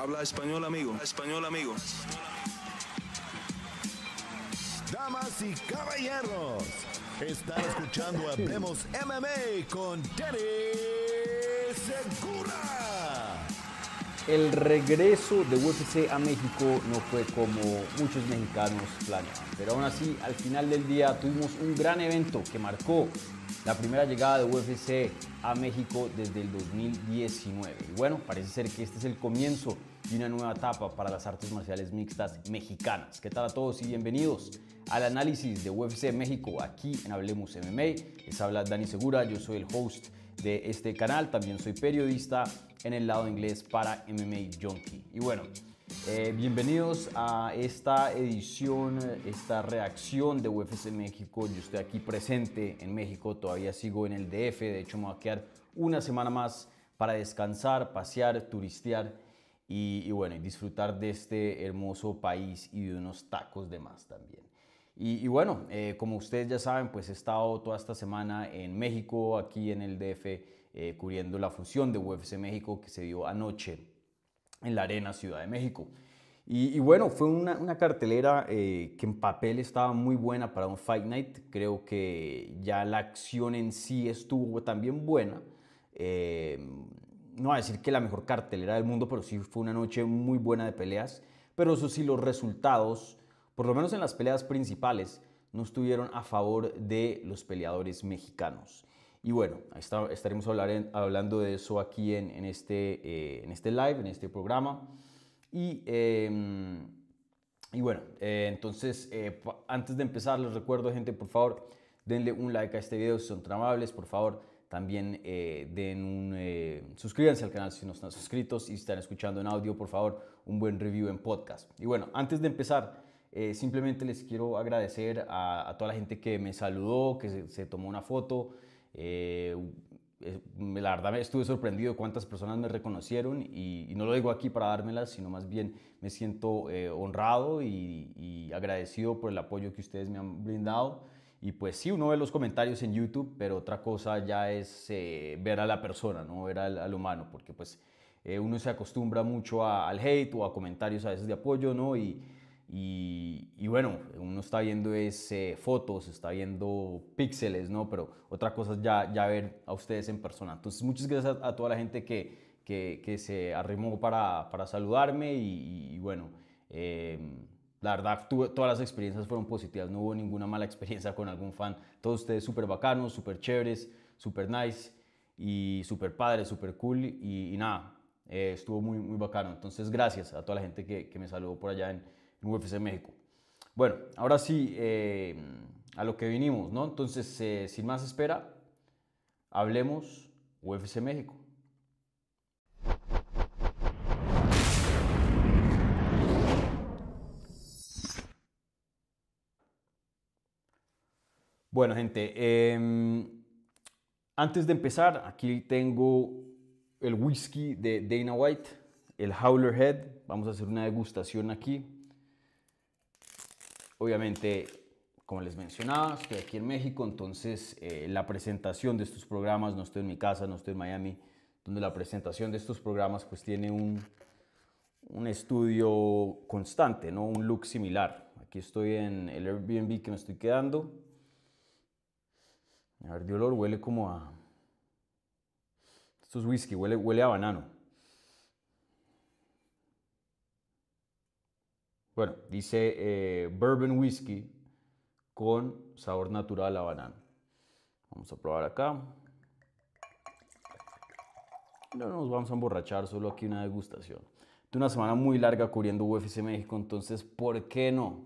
Habla español, amigo. Español, amigo. Damas y caballeros, están escuchando Hablemos MMA con Danny Segura. El regreso de UFC a México no fue como muchos mexicanos planeaban, pero aún así al final del día tuvimos un gran evento que marcó la primera llegada de UFC a México desde el 2019. Y bueno, parece ser que este es el comienzo de una nueva etapa para las artes marciales mixtas mexicanas. ¿Qué tal a todos y bienvenidos al análisis de UFC México aquí en Hablemos MMA? Les habla Dani Segura, yo soy el host de este canal, también soy periodista en el lado inglés para MMA Junkie. Y bueno, eh, bienvenidos a esta edición, esta reacción de UFC México. Yo estoy aquí presente en México, todavía sigo en el DF, de hecho me voy a quedar una semana más para descansar, pasear, turistear y, bueno, disfrutar de este hermoso país y de unos tacos de más también. Y, bueno, eh, como ustedes ya saben, pues he estado toda esta semana en México, aquí en el DF, eh, cubriendo la función de UFC México que se dio anoche en la Arena Ciudad de México. Y, bueno, fue una, cartelera eh, que en papel estaba muy buena para un Fight Night. Creo que ya la acción en sí estuvo también buena. Eh, no voy a decir que la mejor cartelera del mundo, pero sí fue una noche muy buena de peleas. Pero eso sí, los resultados, por lo menos en las peleas principales, no estuvieron a favor de los peleadores mexicanos. Y bueno, estaremos hablando de eso aquí en, este, eh, en este live, en este programa. Y, em, y bueno, eh, entonces, eh, antes de empezar, les recuerdo, gente, por favor, denle un like a este video si son tan amables, por favor. También den un, suscríbanse al canal si no están suscritos y si están escuchando en audio, por favor, un buen review en podcast. Y bueno, antes de empezar, simplemente les quiero agradecer a, toda la gente que me saludó, que se tomó una foto. Eh, la verdad estuve sorprendido cuántas personas me reconocieron y, no lo digo aquí para dármelas, sino más bien me siento eh, honrado y, agradecido por el apoyo que ustedes me han brindado. Y pues sí, uno ve los comentarios en YouTube, pero otra cosa ya es eh, ver a la persona, no ver al, humano, porque pues uno se acostumbra mucho al hate o a comentarios a veces de apoyo, ¿no? Y, y, bueno, uno está viendo es, fotos, está viendo píxeles, ¿no? Pero otra cosa es ya, ya ver a ustedes en persona. Entonces, muchas gracias a, toda la gente que, que, que se arrimó para, para saludarme y, bueno, em, la verdad, todas las experiencias fueron positivas, no hubo ninguna mala experiencia con algún fan. Todos ustedes súper bacanos, súper chéveres, súper nice y súper padres, súper cool y, nada, eh, estuvo muy, muy bacano. Entonces, gracias a toda la gente que, que me saludó por allá en UFC México. Bueno, ahora sí, eh, a lo que vinimos, ¿no? Entonces, eh, sin más espera, hablemos UFC México. Bueno, gente, em, antes de empezar, aquí tengo el whisky de Dana White, el Howler Head. Vamos a hacer una degustación aquí. Obviamente, como les mencionaba, estoy aquí en México, entonces eh, la presentación de estos programas, no estoy en mi casa, no estoy en Miami, donde la presentación de estos programas pues tiene un, un estudio constante, ¿no? un look similar. Aquí estoy en el Airbnb que me estoy quedando. A ver, de olor huele como a... Esto es whisky, huele, huele a banano. Bueno, dice eh, bourbon whisky con sabor natural a banano. Vamos a probar acá. No nos vamos a emborrachar, solo aquí una degustación. De una semana muy larga cubriendo UFC México, entonces, ¿por qué no?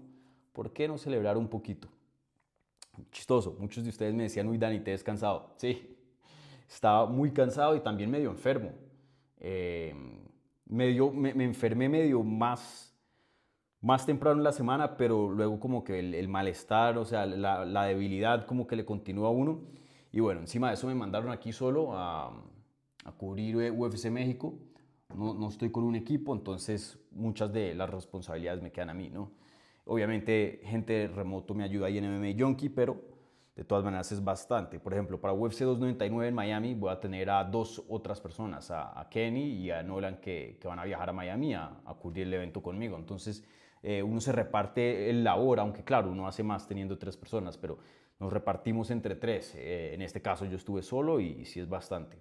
¿Por qué no celebrar un poquito? Chistoso, muchos de ustedes me decían, uy, Dani, te he descansado. Sí, estaba muy cansado y también medio enfermo. Eh, medio, me, enfermé medio más más temprano en la semana, pero luego como que el, malestar, o sea, la, debilidad como que le continúa a uno. Y bueno, encima de eso me mandaron aquí solo a, a cubrir UFC México. No, no, estoy con un equipo, entonces muchas de las responsabilidades me quedan a mí, ¿no? Obviamente gente remoto me ayuda ahí en MMA Junkie, pero de todas maneras es bastante. Por ejemplo, para UFC 299 en Miami voy a tener a dos otras personas, a, Kenny y a Nolan, que, van a viajar a Miami a, cubrir el evento conmigo. Entonces, eh, uno se reparte el labor, aunque claro, uno hace más teniendo tres personas, pero nos repartimos entre tres. Eh, en este caso yo estuve solo y, sí es bastante.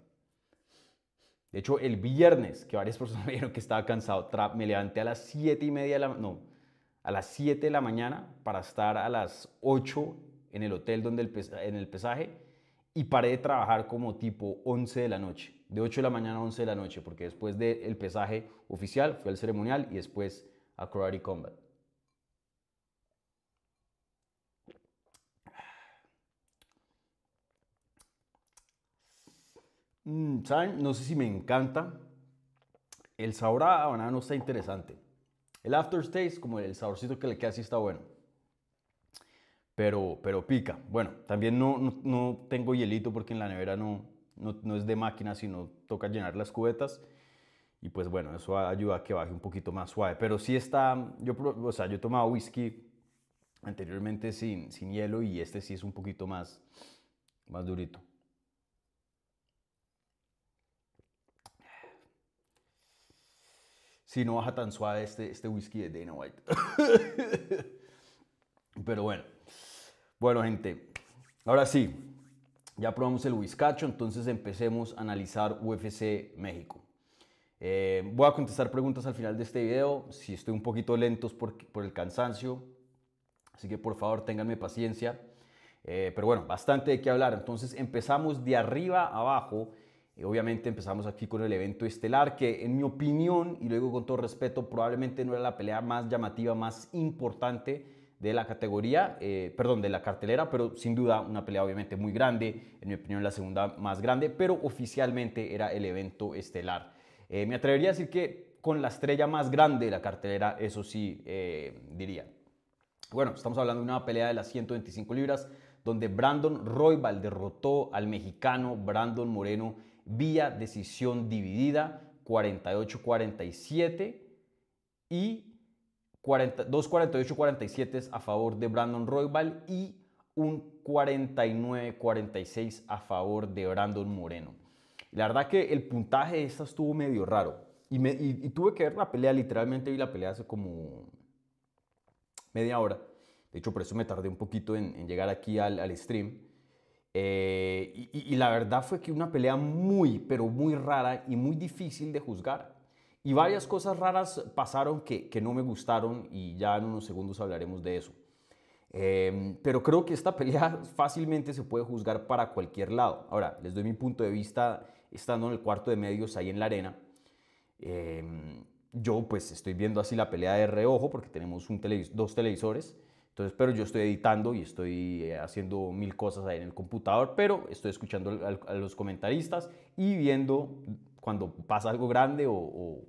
De hecho, el viernes, que varias personas me dijeron que estaba cansado, me levanté a las 7 y media de la, no, a las 7 de la mañana para estar a las 8 en el hotel donde el, en el pesaje y paré de trabajar como tipo 11 de la noche, de 8 de la mañana a 11 de la noche, porque después del pesaje oficial fue el ceremonial y después a Karate Combat. Mm, ¿Saben? No sé si me encanta. El sabor a banano está interesante. El aftertaste, como el saborcito que le queda, sí está bueno pero, pero pica. Bueno, también no, no, tengo hielito porque en la nevera no, no, es de máquina, sino toca llenar las cubetas. Y pues bueno, eso ayuda a que baje un poquito más suave. Pero sí está, yo, o sea, yo he tomado whisky anteriormente sin, sin hielo y este sí es un poquito más, más durito. Si no baja tan suave este, este whisky de Dana White. Pero bueno. Bueno, gente, ahora sí, ya probamos el whiskacho, entonces empecemos a analizar UFC México. Eh, voy a contestar preguntas al final de este video, si estoy un poquito lento por, por el cansancio, así que por favor ténganme paciencia. Eh, pero bueno, bastante de qué hablar, entonces empezamos de arriba a abajo. Eh, obviamente empezamos aquí con el evento estelar, que en mi opinión, y luego con todo respeto, probablemente no era la pelea más llamativa, más importante de la categoría, eh, perdón, de la cartelera, pero sin duda una pelea obviamente muy grande, en mi opinión la segunda más grande, pero oficialmente era el evento estelar. Eh, me atrevería a decir que con la estrella más grande de la cartelera, eso sí diría. Bueno, estamos hablando de una pelea de las 125 libras, donde Brandon Roybal derrotó al mexicano Brandon Moreno vía decisión dividida, 48-47, y 2.48-47 a favor de Brandon Roybal y un 49-46 a favor de Brandon Moreno. La verdad que el puntaje de esta estuvo medio raro. Y, tuve que ver la pelea, literalmente vi la pelea hace como media hora. De hecho, por eso me tardé un poquito en, llegar aquí al, stream. Eh, y, la verdad fue que una pelea muy, pero muy rara y muy difícil de juzgar. Y varias cosas raras pasaron que, no me gustaron y ya en unos segundos hablaremos de eso. Em, pero creo que esta pelea fácilmente se puede juzgar para cualquier lado. Ahora, les doy mi punto de vista estando en el cuarto de medios ahí en la arena. Em, yo pues estoy viendo así la pelea de reojo porque tenemos dos televisores. Entonces, pero yo estoy editando y estoy eh, haciendo mil cosas ahí en el computador, pero estoy escuchando a, los comentaristas y viendo cuando pasa algo grande o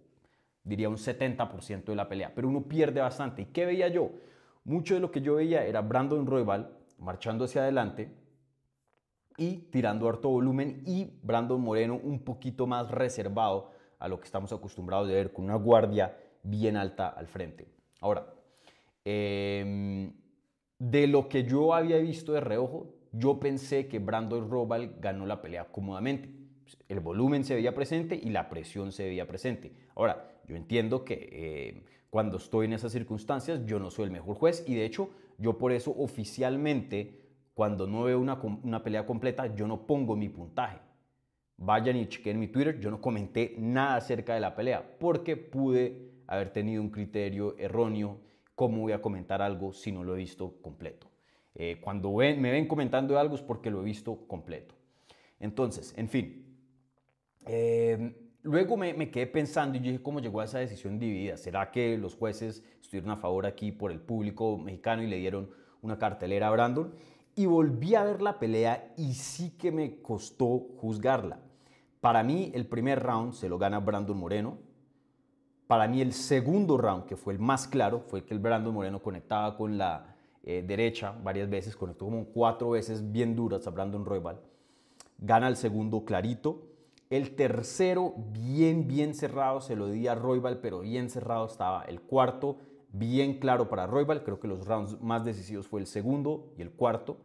diría un 70% de la pelea, pero uno pierde bastante. ¿Y qué veía yo? Mucho de lo que yo veía era Brandon Roybal marchando hacia adelante y tirando harto volumen y Brandon Moreno un poquito más reservado a lo que estamos acostumbrados de ver con una guardia bien alta al frente. Ahora, em, de lo que yo había visto de reojo, yo pensé que Brandon Roybal ganó la pelea cómodamente. El volumen se veía presente y la presión se veía presente. Ahora, yo entiendo que eh, cuando estoy en esas circunstancias yo no soy el mejor juez y de hecho yo por eso oficialmente cuando no veo una, una pelea completa yo no pongo mi puntaje. Vayan y chequen mi Twitter, yo no comenté nada acerca de la pelea porque pude haber tenido un criterio erróneo. ¿Cómo voy a comentar algo si no lo he visto completo? Eh, cuando ven, me ven comentando algo es porque lo he visto completo. Entonces, en fin, eh, Luego me, quedé pensando y dije, ¿cómo llegó a esa decisión dividida? ¿Será que los jueces estuvieron a favor aquí por el público mexicano y le dieron una cartelera a Brandon? Y volví a ver la pelea y sí que me costó juzgarla. Para mí el primer round se lo gana Brandon Moreno. Para mí el segundo round, que fue el más claro, fue que el Brandon Moreno conectaba con la eh, derecha varias veces, conectó como cuatro veces bien duras a Brandon Roybal. Gana el segundo clarito el tercero, bien, bien cerrado, se lo di a Roybal, pero bien cerrado estaba. El cuarto, bien claro para Roybal. Creo que los rounds más decisivos fue el segundo y el cuarto.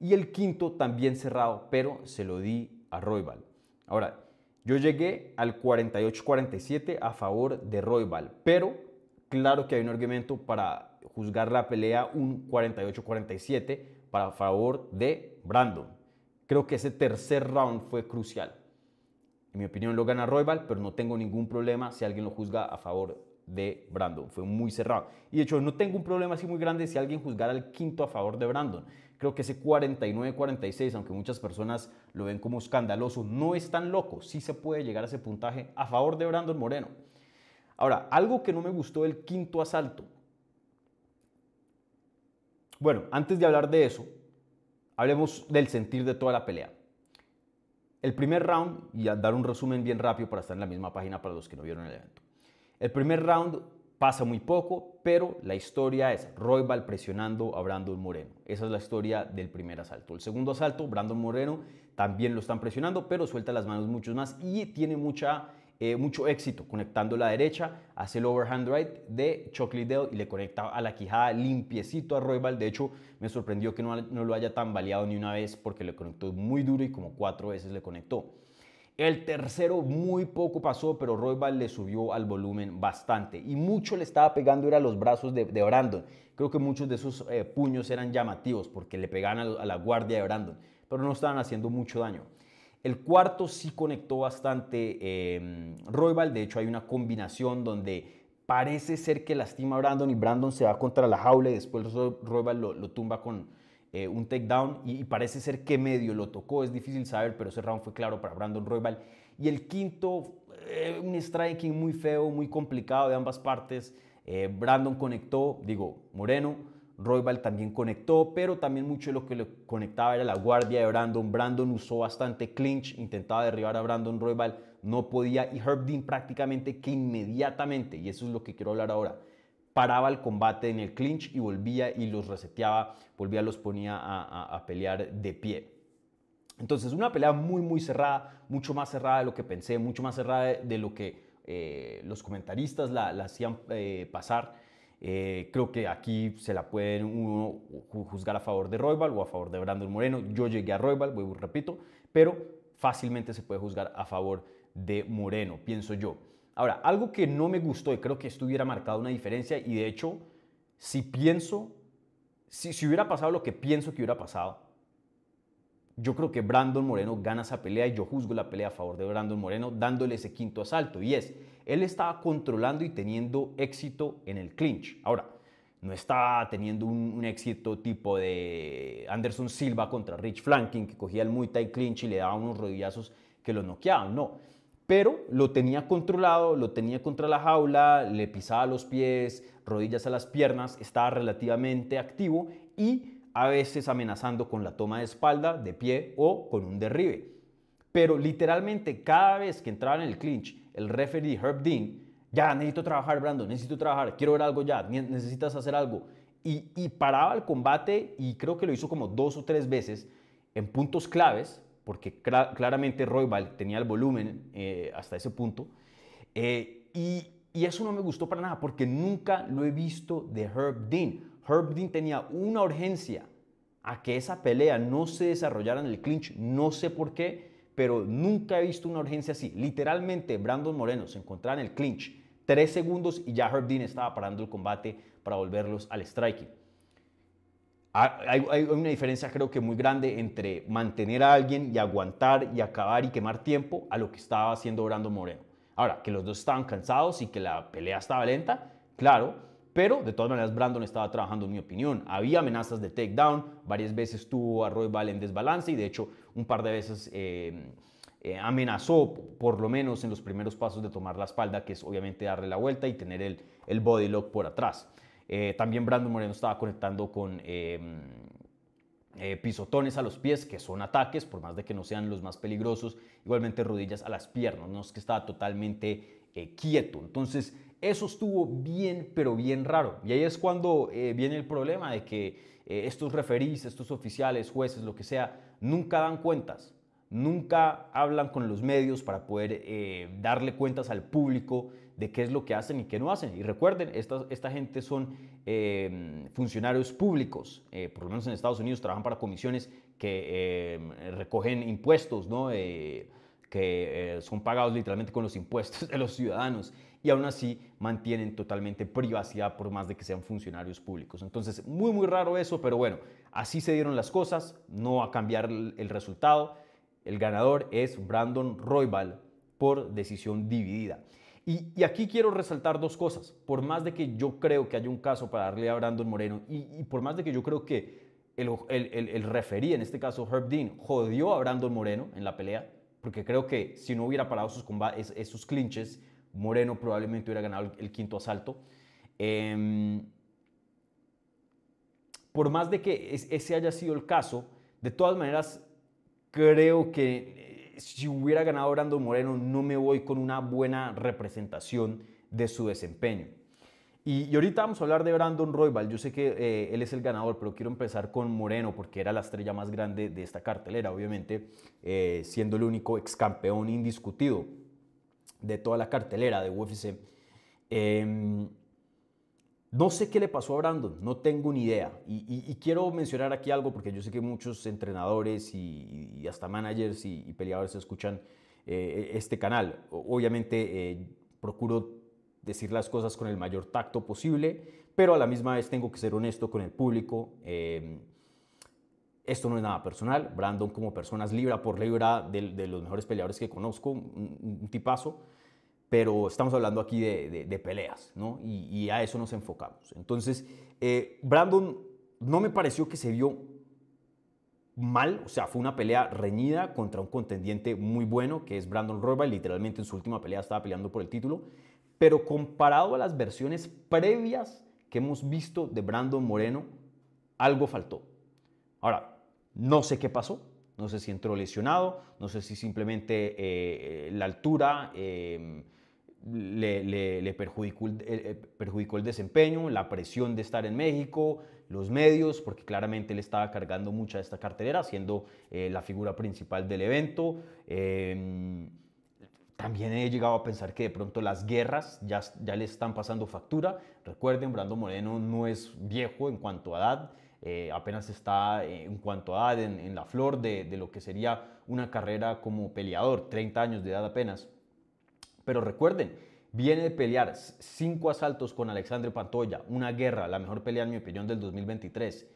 Y el quinto también cerrado, pero se lo di a Roybal. Ahora, yo llegué al 48-47 a favor de Roybal, pero claro que hay un argumento para juzgar la pelea un 48-47 para favor de Brandon. Creo que ese tercer round fue crucial. En mi opinión lo gana Roybal, pero no tengo ningún problema si alguien lo juzga a favor de Brandon. Fue muy cerrado. Y de hecho, no tengo un problema así muy grande si alguien juzgara el quinto a favor de Brandon. Creo que ese 49-46, aunque muchas personas lo ven como escandaloso, no es tan loco. Sí se puede llegar a ese puntaje a favor de Brandon Moreno. Ahora, algo que no me gustó del quinto asalto. Bueno, antes de hablar de eso, hablemos del sentir de toda la pelea. El primer round, y a dar un resumen bien rápido para estar en la misma página para los que no vieron el evento. El primer round pasa muy poco, pero la historia es Roybal presionando a Brandon Moreno. Esa es la historia del primer asalto. El segundo asalto, Brandon Moreno también lo están presionando, pero suelta las manos mucho más y tiene mucha eh, mucho éxito conectando la derecha, hace el overhand right de Chuck Liddell y le conecta a la quijada limpiecito a Roybal. De hecho, me sorprendió que no, no lo haya tambaleado ni una vez porque le conectó muy duro y como cuatro veces le conectó. El tercero muy poco pasó, pero Roybal le subió al volumen bastante y mucho le estaba pegando era los brazos de, Brandon. Creo que muchos de esos eh, puños eran llamativos porque le pegaban a, la guardia de Brandon, pero no estaban haciendo mucho daño. El cuarto sí conectó bastante eh, de hecho hay una combinación donde parece ser que lastima a Brandon y Brandon se va contra la jaula y después Roybal lo, tumba con eh, un takedown y, parece ser que medio lo tocó, es difícil saber, pero ese round fue claro para Brandon Roybal. Y el quinto, eh, un striking muy feo, muy complicado de ambas partes. Eh, Brandon conectó, digo, Moreno Roybal también conectó, pero también mucho de lo que le conectaba era la guardia de Brandon. Brandon usó bastante clinch, intentaba derribar a Brandon Roybal, no podía. Y Herb Dean prácticamente que inmediatamente, y eso es lo que quiero hablar ahora, paraba el combate en el clinch y volvía y los reseteaba, volvía, los ponía a, pelear de pie. Entonces, una pelea muy, muy cerrada, mucho más cerrada de lo que pensé, mucho más cerrada de, lo que eh, los comentaristas la, hacían eh, pasar. Eh, creo que aquí se la pueden uno juzgar a favor de Roybal o a favor de Brandon Moreno. Yo llegué a Roybal, repito, pero fácilmente se puede juzgar a favor de Moreno, pienso yo. Ahora, algo que no me gustó y creo que esto hubiera marcado una diferencia y de hecho, si pienso, si, si hubiera pasado lo que pienso que hubiera pasado, yo creo que Brandon Moreno gana esa pelea y yo juzgo la pelea a favor de Brandon Moreno dándole ese quinto asalto y es él estaba controlando y teniendo éxito en el clinch. Ahora, no estaba teniendo un, éxito tipo de Anderson Silva contra Rich Flanking, que cogía el muy tight clinch y le daba unos rodillazos que lo noqueaban, no. Pero lo tenía controlado, lo tenía contra la jaula, le pisaba los pies, rodillas a las piernas, estaba relativamente activo y a veces amenazando con la toma de espalda, de pie o con un derribe. Pero literalmente cada vez que entraba en el clinch el referee Herb Dean, ya necesito trabajar, Brandon, necesito trabajar, quiero ver algo ya, necesitas hacer algo. Y, paraba el combate y creo que lo hizo como dos o tres veces en puntos claves, porque claramente Roybal tenía el volumen eh, hasta ese punto. Eh, y, y eso no me gustó para nada, porque nunca lo he visto de Herb Dean. Herb Dean tenía una urgencia a que esa pelea no se desarrollara en el clinch, no sé por qué, pero nunca he visto una urgencia así. Literalmente, Brandon Moreno se encontraba en el clinch tres segundos y ya Herb Dean estaba parando el combate para volverlos al striking. Hay, una diferencia creo que muy grande entre mantener a alguien y aguantar y acabar y quemar tiempo a lo que estaba haciendo Brandon Moreno. Ahora, que los dos estaban cansados y que la pelea estaba lenta, claro, pero de todas maneras Brandon estaba trabajando en mi opinión. Había amenazas de takedown, varias veces tuvo a Roy en desbalance y de hecho un par de veces eh, eh, amenazó, por lo menos en los primeros pasos, de tomar la espalda, que es obviamente darle la vuelta y tener el, el body lock por atrás. Eh, también Brandon Moreno estaba conectando con em, pisotones a los pies, que son ataques, por más de que no sean los más peligrosos, igualmente rodillas a las piernas, no es que estaba totalmente quieto. Entonces, eso estuvo bien, pero bien raro. Y ahí es cuando viene el problema de que estos referís, estos oficiales, jueces, lo que sea, nunca dan cuentas, nunca hablan con los medios para poder eh, darle cuentas al público de qué es lo que hacen y qué no hacen. Y recuerden, esta, esta gente son eh, funcionarios públicos, eh, por lo menos en Estados Unidos trabajan para comisiones que eh, recogen impuestos, ¿no? que son pagados literalmente con los impuestos de los ciudadanos y aún así mantienen totalmente privacidad por más de que sean funcionarios públicos. Entonces, muy, muy raro eso, pero bueno, así se dieron las cosas, no va a cambiar el, resultado. El ganador es Brandon Roybal por decisión dividida. Y, aquí quiero resaltar dos cosas. Por más de que yo creo que haya un caso para darle a Brandon Moreno y, por más de que yo creo que el, el, referí, en este caso Herb Dean, jodió a Brandon Moreno en la pelea, porque creo que si no hubiera parado sus combates, esos clinches, Moreno probablemente hubiera ganado el, quinto asalto. Em, por más de que ese haya sido el caso, de todas maneras, creo que si hubiera ganado Brando Moreno, no me voy con una buena representación de su desempeño. Y, ahorita vamos a hablar de Brandon Roybal. Yo sé que eh, él es el ganador, pero quiero empezar con Moreno porque era la estrella más grande de esta cartelera, obviamente, eh, siendo el único ex campeón indiscutido de toda la cartelera de UFC. Em, no sé qué le pasó a Brandon, no tengo ni idea. Y, quiero mencionar aquí algo porque yo sé que muchos entrenadores y, hasta managers y, peleadores escuchan eh, este canal. Obviamente eh, procuro decir las cosas con el mayor tacto posible, pero a la misma vez tengo que ser honesto con el público. Em, esto no es nada personal. Brandon como persona es libra por libra de, los mejores peleadores que conozco, un, tipazo. Pero estamos hablando aquí de, peleas, ¿no? Y, a eso nos enfocamos. Entonces, eh, Brandon no me pareció que se vio mal, o sea, fue una pelea reñida contra un contendiente muy bueno, que es Brandon Roybal, literalmente en su última pelea estaba peleando por el título, pero comparado a las versiones previas que hemos visto de Brandon Moreno, algo faltó. Ahora, no sé qué pasó, no sé si entró lesionado, no sé si simplemente eh, la altura le, perjudicó, eh, perjudicó, el desempeño, la presión de estar en México, los medios, porque claramente él estaba cargando mucha de esta cartelera, siendo eh, la figura principal del evento. Em, también he llegado a pensar que de pronto las guerras ya, le están pasando factura. Recuerden, Brando Moreno no es viejo en cuanto a edad. Eh, apenas está eh, en cuanto a edad en, la flor de, lo que sería una carrera como peleador, 30 años de edad apenas. Pero recuerden, viene de pelear cinco asaltos con Alexandre Pantoya, una guerra, la mejor pelea en mi opinión del 2023.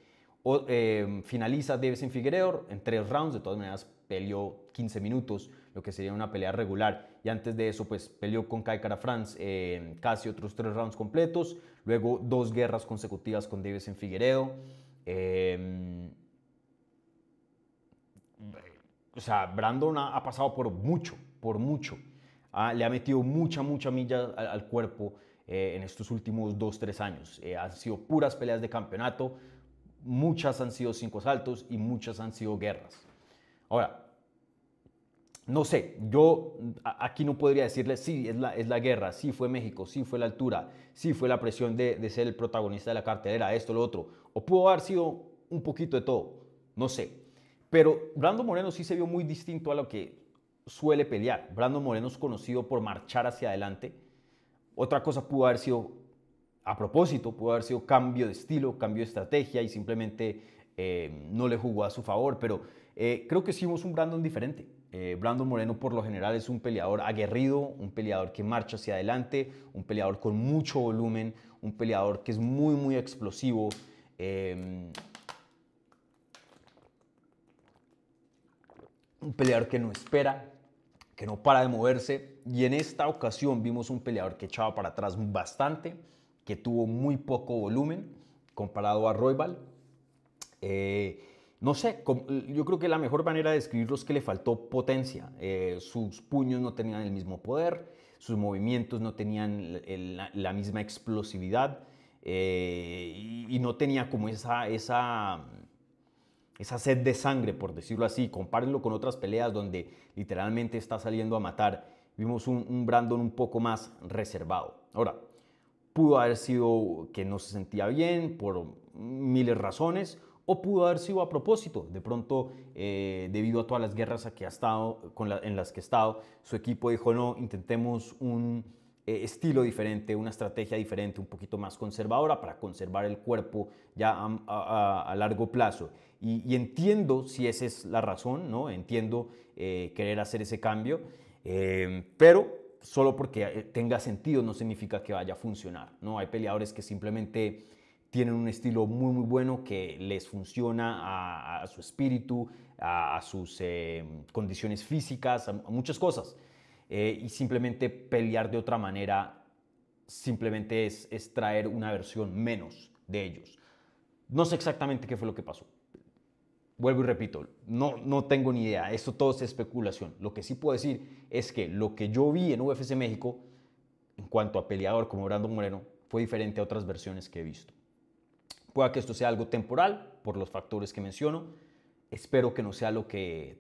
O, eh, finaliza en Figueredo en tres rounds, de todas maneras peleó 15 minutos, lo que sería una pelea regular. Y antes de eso, pues peleó con Kai France eh, casi otros tres rounds completos. Luego dos guerras consecutivas con en Figueredo. Em, o sea, Brandon ha, pasado por mucho, por mucho. Ah, le ha metido mucha, mucha milla al, cuerpo eh, en estos últimos dos, tres años. Eh, han sido puras peleas de campeonato, muchas han sido cinco saltos y muchas han sido guerras. Ahora, no sé, yo aquí no podría decirle, sí, es la, es la guerra, sí fue México, sí fue la altura, sí fue la presión de, de ser el protagonista de la cartelera, esto, lo otro. O pudo haber sido un poquito de todo, no sé. Pero Brando Moreno sí se vio muy distinto a lo que suele pelear. Brando Moreno es conocido por marchar hacia adelante. Otra cosa pudo haber sido, a propósito, pudo haber sido cambio de estilo, cambio de estrategia y simplemente eh, no le jugó a su favor. Pero eh, creo que sí vimos un Brandon diferente. Eh, Brandon Moreno por lo general es un peleador aguerrido, un peleador que marcha hacia adelante, un peleador con mucho volumen, un peleador que es muy, muy explosivo. Em, un peleador que no espera, que no para de moverse. Y en esta ocasión vimos un peleador que echaba para atrás bastante, que tuvo muy poco volumen comparado a Roybal. Eh, no sé, yo creo que la mejor manera de describirlo es que le faltó potencia. Eh, sus puños no tenían el mismo poder, sus movimientos no tenían la misma explosividad. Eh, y, no tenía como esa, esa, esa sed de sangre, por decirlo así. Compárenlo con otras peleas donde literalmente está saliendo a matar. Vimos un, Brandon un poco más reservado. Ahora, pudo haber sido que no se sentía bien por miles de razones, o pudo haber sido a propósito. De pronto, eh, debido a todas las guerras en las que ha estado, su equipo dijo, no, intentemos un eh, estilo diferente, una estrategia diferente, un poquito más conservadora para conservar el cuerpo ya a, largo plazo. Y, entiendo si esa es la razón, ¿no? Entiendo eh, querer hacer ese cambio, eh, pero solo porque tenga sentido no significa que vaya a funcionar, ¿no? Hay peleadores que simplemente tienen un estilo muy muy bueno que les funciona a, su espíritu, a, sus condiciones físicas, a muchas cosas. Eh, y simplemente pelear de otra manera simplemente es, traer una versión menos de ellos. No sé exactamente qué fue lo que pasó. Vuelvo y repito, no, no tengo ni idea, esto todo es especulación. Lo que sí puedo decir es que lo que yo vi en UFC México en cuanto a peleador como Brandon Moreno fue diferente a otras versiones que he visto. Pueda que esto sea algo temporal por los factores que menciono. Espero que no sea lo que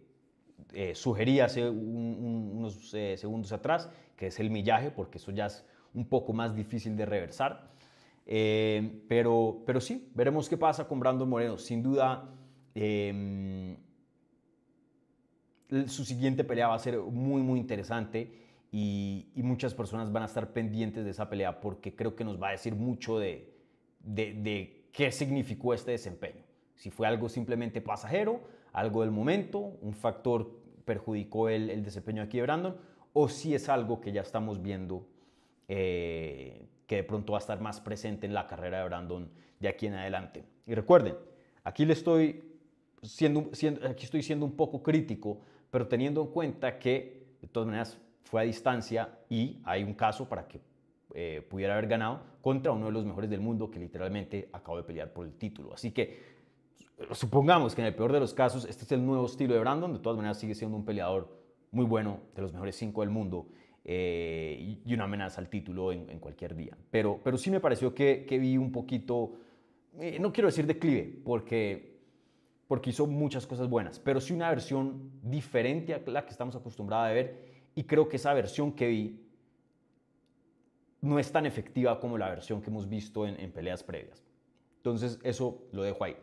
eh, hace unos eh, segundos atrás, que es el millaje, porque eso ya es un poco más difícil de reversar. Eh, pero, pero sí, veremos qué pasa con Brandon Moreno. Sin duda, em, su siguiente pelea va a ser muy, muy interesante y, muchas personas van a estar pendientes de esa pelea porque creo que nos va a decir mucho de, de qué significó este desempeño. Si fue algo simplemente pasajero, algo del momento, un factor perjudicó el, desempeño aquí de Brandon, o si es algo que ya estamos viendo eh, que de pronto va a estar más presente en la carrera de Brandon de aquí en adelante. Y recuerden, aquí estoy siendo, aquí estoy siendo un poco crítico, pero teniendo en cuenta que de todas maneras fue a distancia y hay un caso para que eh, pudiera haber ganado contra uno de los mejores del mundo que literalmente acabó de pelear por el título. Así que supongamos que en el peor de los casos este es el nuevo estilo de Brandon, de todas maneras sigue siendo un peleador muy bueno, de los mejores cinco del mundo eh, y una amenaza al título en, cualquier día. Pero, pero sí me pareció que, vi un poquito, eh, no quiero decir declive, porque, porque hizo muchas cosas buenas, pero sí una versión diferente a la que estamos acostumbrados a ver y creo que esa versión que vi no es tan efectiva como la versión que hemos visto en, en peleas previas. Entonces eso lo dejo ahí.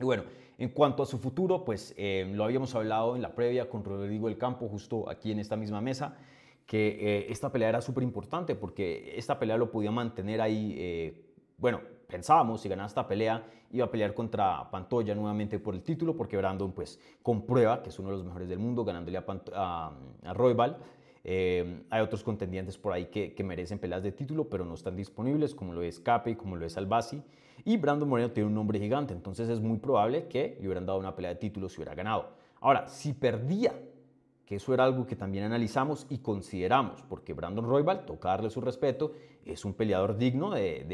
Y bueno, en cuanto a su futuro, pues eh, lo habíamos hablado en la previa con Rodrigo del Campo, justo aquí en esta misma mesa, que eh, esta pelea era súper importante porque esta pelea lo podía mantener ahí, eh, bueno, pensábamos si ganaba esta pelea iba a pelear contra Pantoya nuevamente por el título porque Brandon pues comprueba que es uno de los mejores del mundo ganándole a, a Roybal. hay otros contendientes por ahí que, que, merecen peleas de título pero no están disponibles como lo es Cape, como lo es Albasi y Brandon Moreno tiene un nombre gigante, entonces es muy probable que le hubieran dado una pelea de títulos si hubiera ganado. Ahora, si perdía, que eso era algo que también analizamos y consideramos, porque Brandon Roybal, toca darle su respeto, es un peleador digno de,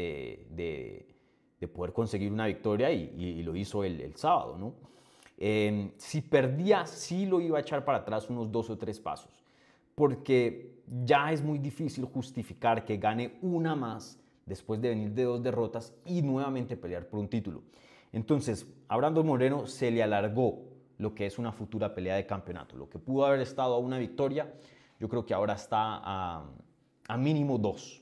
de, poder conseguir una victoria y, lo hizo el, sábado. Em, si perdía, sí lo iba a echar para atrás unos dos o tres pasos, porque ya es muy difícil justificar que gane una más después de venir de dos derrotas y nuevamente pelear por un título. Entonces, a Brandon Moreno se le alargó lo que es una futura pelea de campeonato. Lo que pudo haber estado a una victoria, yo creo que ahora está a, mínimo dos.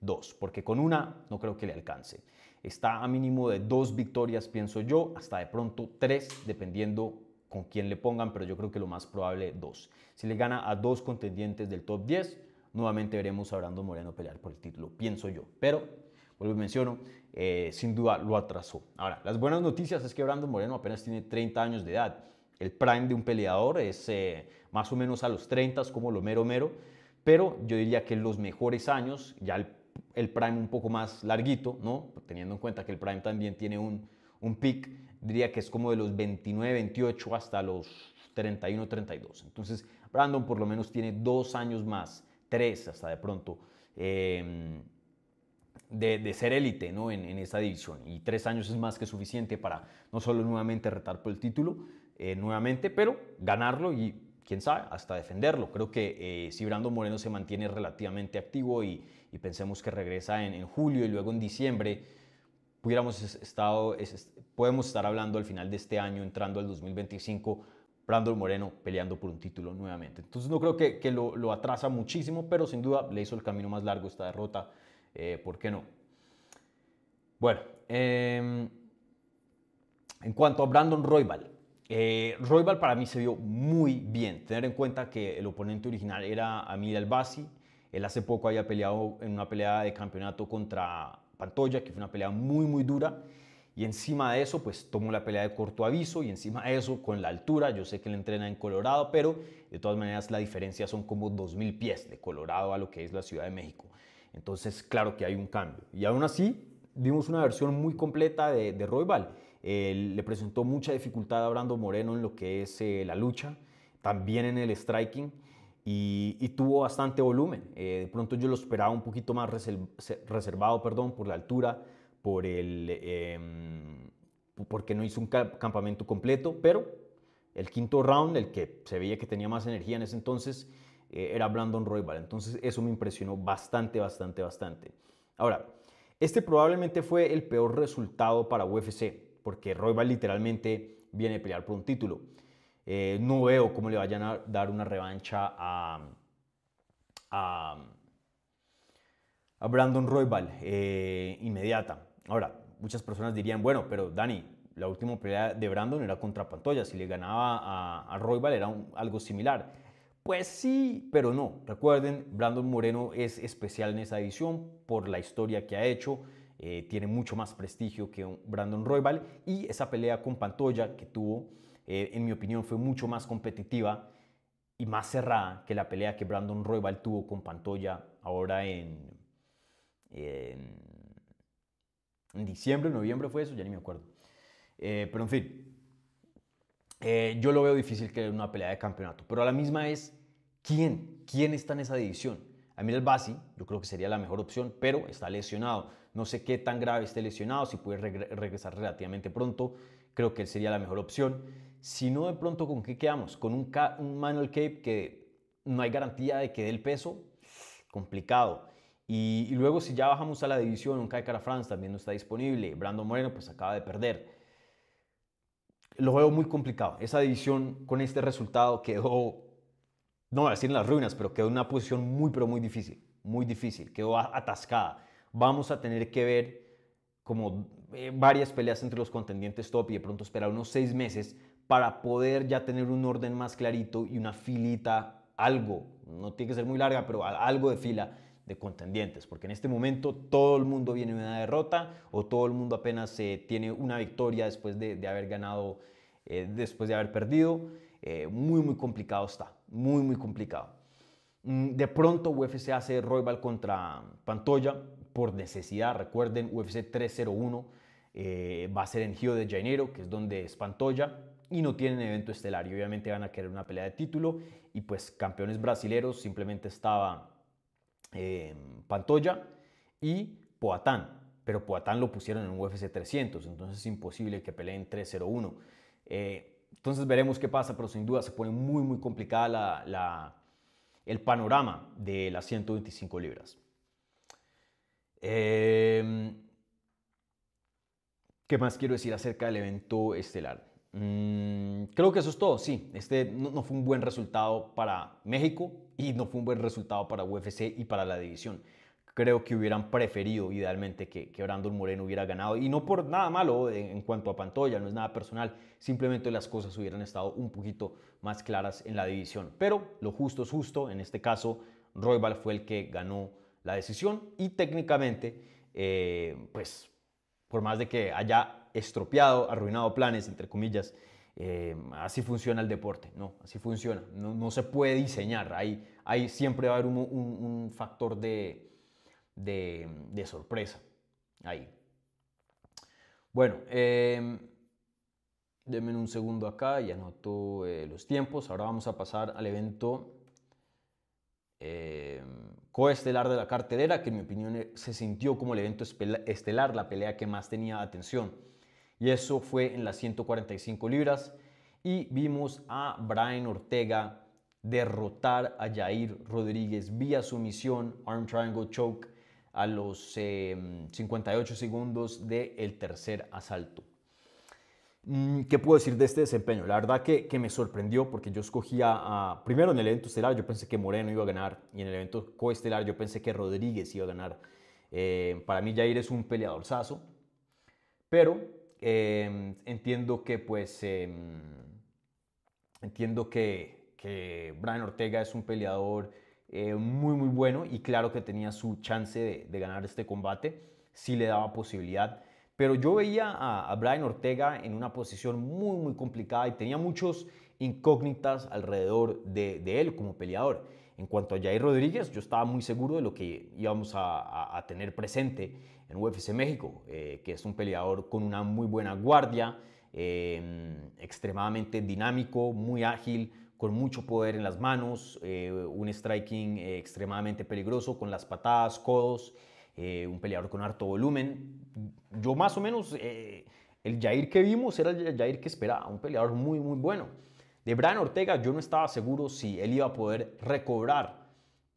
Dos, porque con una no creo que le alcance. Está a mínimo de dos victorias, pienso yo, hasta de pronto tres, dependiendo con quién le pongan, pero yo creo que lo más probable dos. Si le gana a dos contendientes del top 10, nuevamente veremos a Brandon Moreno pelear por el título, pienso yo. Pero, vuelvo y menciono, eh, sin duda lo atrasó. Ahora, las buenas noticias es que Brandon Moreno apenas tiene 30 años de edad. El prime de un peleador es eh, más o menos a los 30, como lo mero mero, pero yo diría que los mejores años, ya el, prime un poco más larguito, ¿no? teniendo en cuenta que el prime también tiene un, un peak, diría que es como de los 29, 28 hasta los 31, 32. Entonces, Brandon por lo menos tiene dos años más tres hasta de pronto, em, de, ser élite ¿no? en, esta división. Y tres años es más que suficiente para no solo nuevamente retar por el título, eh, nuevamente, pero ganarlo y quién sabe, hasta defenderlo. Creo que eh, si Brando Moreno se mantiene relativamente activo y, pensemos que regresa en, julio y luego en diciembre, pudiéramos podemos estar hablando al final de este año, entrando al 2025 Brandon Moreno peleando por un título nuevamente. Entonces no creo que, lo, atrasa muchísimo, pero sin duda le hizo el camino más largo esta derrota. Eh, ¿Por qué no? Bueno, em, en cuanto a Brandon Roybal, eh, Roybal para mí se vio muy bien. Tener en cuenta que el oponente original era Amir Albasi, Él hace poco había peleado en una pelea de campeonato contra Pantoya, que fue una pelea muy, muy dura. Y encima de eso, pues tomó la pelea de corto aviso y encima de eso, con la altura, yo sé que él entrena en Colorado, pero de todas maneras la diferencia son como 2.000 pies de Colorado a lo que es la Ciudad de México. Entonces, claro que hay un cambio. Y aún así, vimos una versión muy completa de, de Roybal. le presentó mucha dificultad a Brando Moreno en lo que es eh, la lucha, también en el striking. Y, tuvo bastante volumen. Eh, de pronto yo lo esperaba un poquito más reservado perdón, por la altura, por el, em, porque no hizo un campamento completo, pero el quinto round, el que se veía que tenía más energía en ese entonces, eh, era Brandon Roybal. Entonces eso me impresionó bastante, bastante, bastante. Ahora, este probablemente fue el peor resultado para UFC, porque Roybal literalmente viene a pelear por un título. Eh, no veo cómo le vayan a dar una revancha a, a, Brandon Roybal eh, inmediata. Ahora, muchas personas dirían, bueno, pero Dani, la última pelea de Brandon era contra Pantoya, si le ganaba a, a era algo similar. Pues sí, pero no. Recuerden, Brandon Moreno es especial en esa edición por la historia que ha hecho. Eh, tiene mucho más prestigio que Brandon Roybal y esa pelea con Pantoya que tuvo, eh, en mi opinión, fue mucho más competitiva y más cerrada que la pelea que Brandon Roybal tuvo con Pantoya ahora en, diciembre, noviembre fue eso, ya ni me acuerdo. Eh, pero en fin, eh, yo lo veo difícil que una pelea de campeonato, pero a la misma es, ¿quién? ¿Quién está en esa división? A mí el Basi, yo creo que sería la mejor opción, pero está lesionado. No sé qué tan grave esté lesionado, si puede regresar relativamente pronto, creo que él sería la mejor opción. Si no, de pronto, ¿con qué quedamos? Con un, un Manuel Cape que no hay garantía de que dé el peso, complicado. Y, luego, si ya bajamos a la división, un Kai Cara France también no está disponible. Brandon Moreno, pues acaba de perder lo veo muy complicado. Esa división con este resultado quedó, no voy a decir en las ruinas, pero quedó en una posición muy, pero muy difícil, muy difícil, quedó atascada. Vamos a tener que ver como eh, varias peleas entre los contendientes top y de pronto esperar unos seis meses para poder ya tener un orden más clarito y una filita, algo, no tiene que ser muy larga, pero algo de fila de contendientes, porque en este momento todo el mundo viene de una derrota o todo el mundo apenas eh, tiene una victoria después de, de haber ganado, eh, después de haber perdido. Eh, muy, muy complicado está, muy, muy complicado. Mm, de pronto UFC hace Royal contra Pantoya por necesidad. Recuerden, UFC 301 va a ser en Rio de Janeiro, que es donde es Pantoya, y no tienen evento estelar. Y obviamente van a querer una pelea de título. Y pues campeones brasileros simplemente estaba Pantoya y Poatán. Pero Poatán lo pusieron en UFC 300, entonces es imposible que peleen 301. Eh, entonces veremos qué pasa, pero sin duda se pone muy, muy complicada la, el panorama de las 125 libras. Eh, ¿Qué más quiero decir acerca del evento estelar? Mm, creo que eso es todo, sí. Este no, fue un buen resultado para México y no fue un buen resultado para UFC y para la división. Creo que hubieran preferido idealmente que, que Brandon Moreno hubiera ganado y no por nada malo en, cuanto a Pantoya, no es nada personal, simplemente las cosas hubieran estado un poquito más claras en la división. Pero lo justo es justo, en este caso Roybal fue el que ganó la decisión y técnicamente, eh, pues por más de que haya estropeado, arruinado planes, entre comillas. Eh, así funciona el deporte, ¿no? Así funciona. No, se puede diseñar. Hay, hay, siempre va a haber un, factor de, de, sorpresa ahí. Bueno, eh, un segundo acá y anoto eh, los tiempos. Ahora vamos a pasar al evento eh, coestelar de la cartelera, que en mi opinión se sintió como el evento estelar, la pelea que más tenía atención y eso fue en las 145 libras. Y vimos a Brian Ortega derrotar a Jair Rodríguez vía sumisión, arm triangle choke, a los 58 em, segundos del tercer asalto. Mm, ¿Qué puedo decir de este desempeño? La verdad que, que, me sorprendió porque yo escogía primero en el evento estelar yo pensé que Moreno iba a ganar y en el evento coestelar yo pensé que Rodríguez iba a ganar. Eh, para mí Jair es un peleador sazo, pero Em, entiendo que pues em, entiendo que, que, Brian Ortega es un peleador eh, muy muy bueno y claro que tenía su chance de, de, ganar este combate, sí le daba posibilidad. Pero yo veía a, a Brian Ortega en una posición muy muy complicada y tenía muchos incógnitas alrededor de, de él como peleador. En cuanto a Jair Rodríguez, yo estaba muy seguro de lo que íbamos a, tener presente en UFC México, eh, que es un peleador con una muy buena guardia, eh, extremadamente dinámico, muy ágil, con mucho poder en las manos, eh, un striking eh, extremadamente peligroso con las patadas, codos, un peleador con harto volumen. Yo más o menos, el Jair que vimos era el Jair que esperaba, un peleador muy, muy bueno. De Brian Ortega yo no estaba seguro si él iba a poder recobrar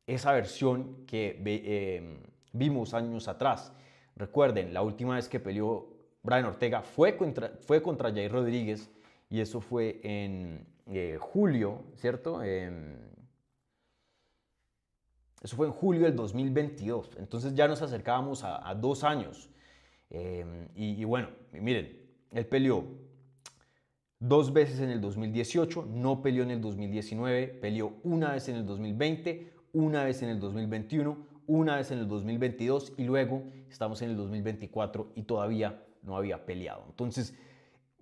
esa versión que eh, vimos años atrás. Recuerden, la última vez que peleó Brian Ortega fue contra, fue contra Jair Rodríguez y eso fue en eh, julio, ¿cierto? Eh, eso fue en julio del 2022. Entonces ya nos acercábamos a, dos años. Eh, y, y bueno, miren, él peleó dos veces en el 2018, no peleó en el 2019, peleó una vez en el 2020, una vez en el 2021, una vez en el 2022 y luego estamos en el 2024 y todavía no había peleado. Entonces,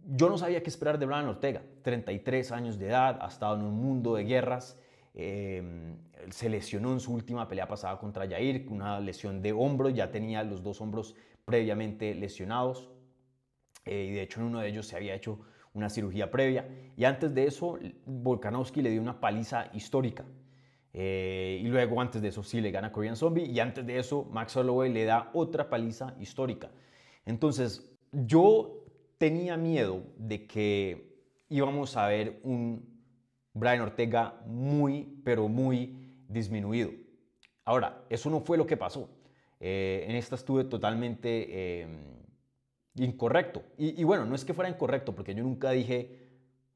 yo no sabía qué esperar de Brian Ortega. 33 años de edad, ha estado en un mundo de guerras. Eh, se lesionó en su última pelea pasada contra Jair, una lesión de hombro, ya tenía los dos hombros previamente lesionados. Eh, y de hecho en uno de ellos se había hecho una cirugía previa. Y antes de eso, Volkanovski le dio una paliza histórica. Eh, y luego, antes de eso, sí le gana Korean Zombie. Y antes de eso, Max Holloway le da otra paliza histórica. Entonces, yo tenía miedo de que íbamos a ver un Brian Ortega muy, pero muy disminuido. Ahora, eso no fue lo que pasó. Eh, en esta estuve totalmente... Eh, incorrecto. Y, bueno, no es que fuera incorrecto, porque yo nunca dije,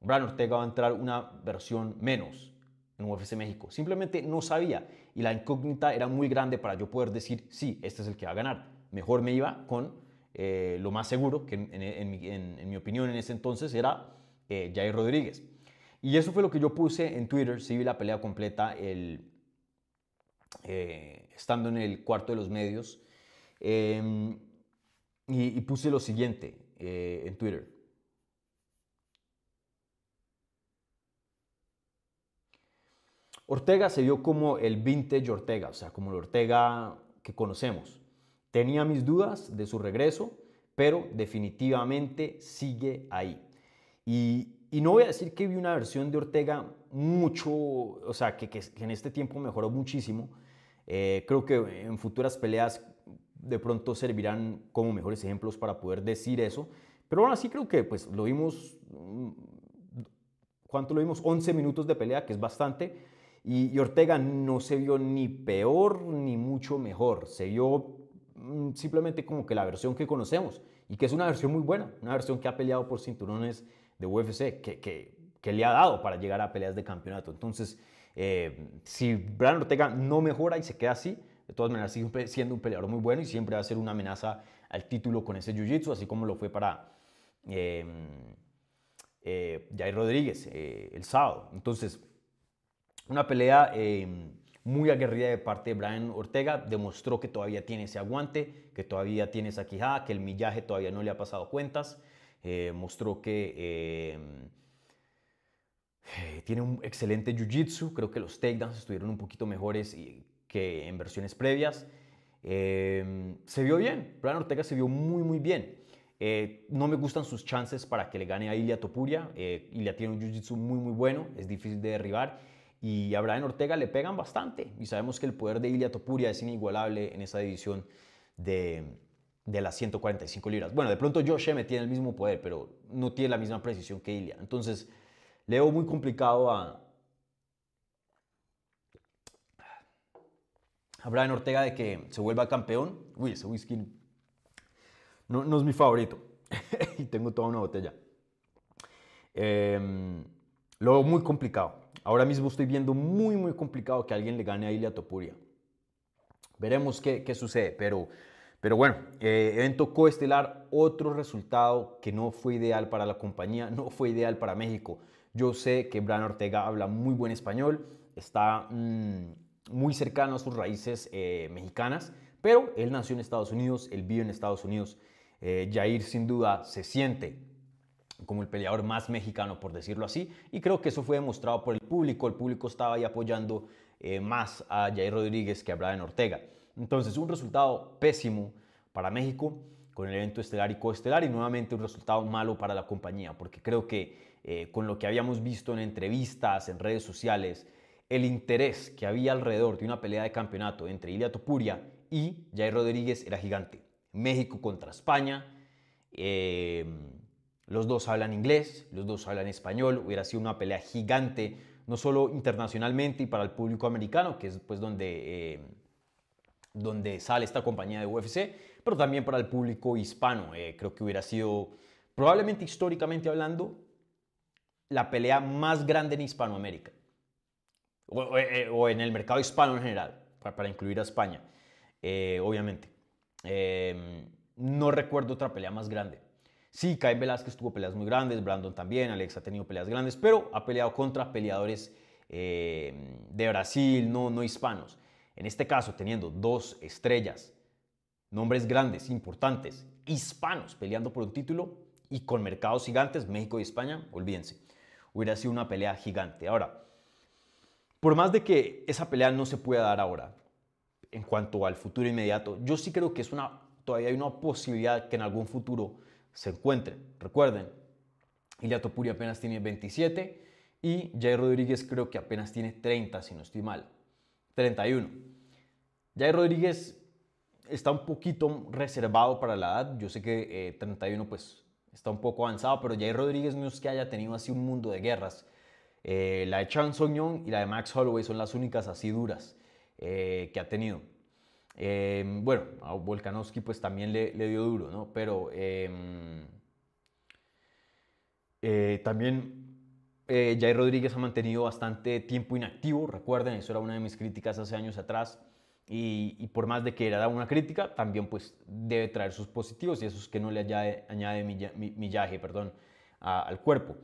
Brian Ortega va a entrar una versión menos en UFC México. Simplemente no sabía. Y la incógnita era muy grande para yo poder decir, sí, este es el que va a ganar. Mejor me iba con eh, lo más seguro, que en, mi, opinión en ese entonces era eh, Jair Rodríguez. Y eso fue lo que yo puse en Twitter, sí vi la pelea completa el, eh, estando en el cuarto de los medios. Eh, y, puse lo siguiente eh, en Twitter. Ortega se vio como el vintage Ortega, o sea, como el Ortega que conocemos. Tenía mis dudas de su regreso, pero definitivamente sigue ahí. Y, no voy a decir que vi una versión de Ortega mucho, o sea, que en este tiempo mejoró muchísimo. Eh, creo que en futuras peleas de pronto servirán como mejores ejemplos para poder decir eso. Pero aún así creo que pues lo vimos, mm, ¿cuánto lo vimos? 11 minutos de pelea, que es bastante. Y, Ortega no se vio ni peor ni mucho mejor. Se vio mm, simplemente como que la versión que conocemos y que es una versión muy buena, una versión que ha peleado por cinturones de UFC, que, que, que le ha dado para llegar a peleas de campeonato. Entonces, eh, si Brian Ortega no mejora y se queda así, de todas maneras sigue siendo un peleador muy bueno y siempre va a ser una amenaza al título con ese jiu-jitsu, así como lo fue para eh, eh, Jair Rodríguez eh, el sábado. Entonces, una pelea em, muy aguerrida de parte de Brian Ortega, demostró que todavía tiene ese aguante, que todavía tiene esa quijada, que el millaje todavía no le ha pasado cuentas, eh, mostró que em, tiene un excelente jiu-jitsu, creo que los takedowns estuvieron un poquito mejores y que en versiones previas. Eh, se vio bien, Brian Ortega se vio muy muy bien. Eh, no me gustan sus chances para que le gane a Ilia Topuria. Eh, Ilia tiene un jiu-jitsu muy muy bueno, es difícil de derribar. Y a Brian Ortega le pegan bastante. Y sabemos que el poder de Ilia Topuria es inigualable en esa división de, de las 145 libras. Bueno, de pronto Josh Emmett tiene el mismo poder, pero no tiene la misma precisión que Ilia. Entonces, le veo muy complicado a, a Brian Ortega de que se vuelva campeón. Uy, ese whisky no, es mi favorito. y tengo toda una botella. Eh, lo veo muy complicado. Ahora mismo estoy viendo muy, muy complicado que alguien le gane a Ilia Topuria. Veremos qué, qué sucede, pero, pero bueno, eh, evento coestelar, otro resultado que no fue ideal para la compañía, no fue ideal para México. Yo sé que Brian Ortega habla muy buen español, está... Mmm, muy cercano a sus raíces eh, mexicanas, pero él nació en Estados Unidos, él vive en Estados Unidos. Eh, Jair sin duda se siente como el peleador más mexicano, por decirlo así, y creo que eso fue demostrado por el público. El público estaba ahí apoyando eh, más a Jair Rodríguez que a Brian Ortega. Entonces, un resultado pésimo para México con el evento estelar y coestelar y nuevamente un resultado malo para la compañía, porque creo que eh, con lo que habíamos visto en entrevistas, en redes sociales, el interés que había alrededor de una pelea de campeonato entre Ilia Topuria y Jair Rodríguez era gigante. México contra España, eh, los dos hablan inglés, los dos hablan español, hubiera sido una pelea gigante, no solo internacionalmente y para el público americano, que es pues donde, eh, donde sale esta compañía de UFC, pero también para el público hispano. Eh, creo que hubiera sido, probablemente históricamente hablando, la pelea más grande en Hispanoamérica, o, eh, en el mercado hispano en general, para, incluir a España, obviamente. no recuerdo otra pelea más grande. Sí, Cain Velázquez tuvo peleas muy grandes, Brandon también, Alex ha tenido peleas grandes, pero ha peleado contra peleadores eh, de Brasil, no, no hispanos. En este caso, teniendo dos estrellas, nombres grandes, importantes, hispanos peleando por un título y con mercados gigantes, México y España, olvídense, hubiera sido una pelea gigante. Ahora, por más de que esa pelea no se pueda dar ahora, en cuanto al futuro inmediato, yo sí creo que es una, todavía hay una posibilidad que en algún futuro se encuentren. Recuerden, Ilia Topuri apenas tiene 27 y Jair Rodríguez creo que apenas tiene 30, si no estoy mal. 31. Jair Rodríguez está un poquito reservado para la edad. Yo sé que 31 eh, pues está un poco avanzado, pero Jair Rodríguez no que haya tenido así un mundo de guerras. Eh, la de Chan Song y la de Max Holloway son las únicas así duras eh, que ha tenido. Em, bueno, a Volkanovski pues también le, dio duro, ¿no? Pero em, eh, también Jair Rodríguez ha mantenido bastante tiempo inactivo, recuerden, eso era una de mis críticas hace años atrás. Y, por más de que era una crítica, también pues debe traer sus positivos y esos que no le añade, añade millaje perdón, al cuerpo.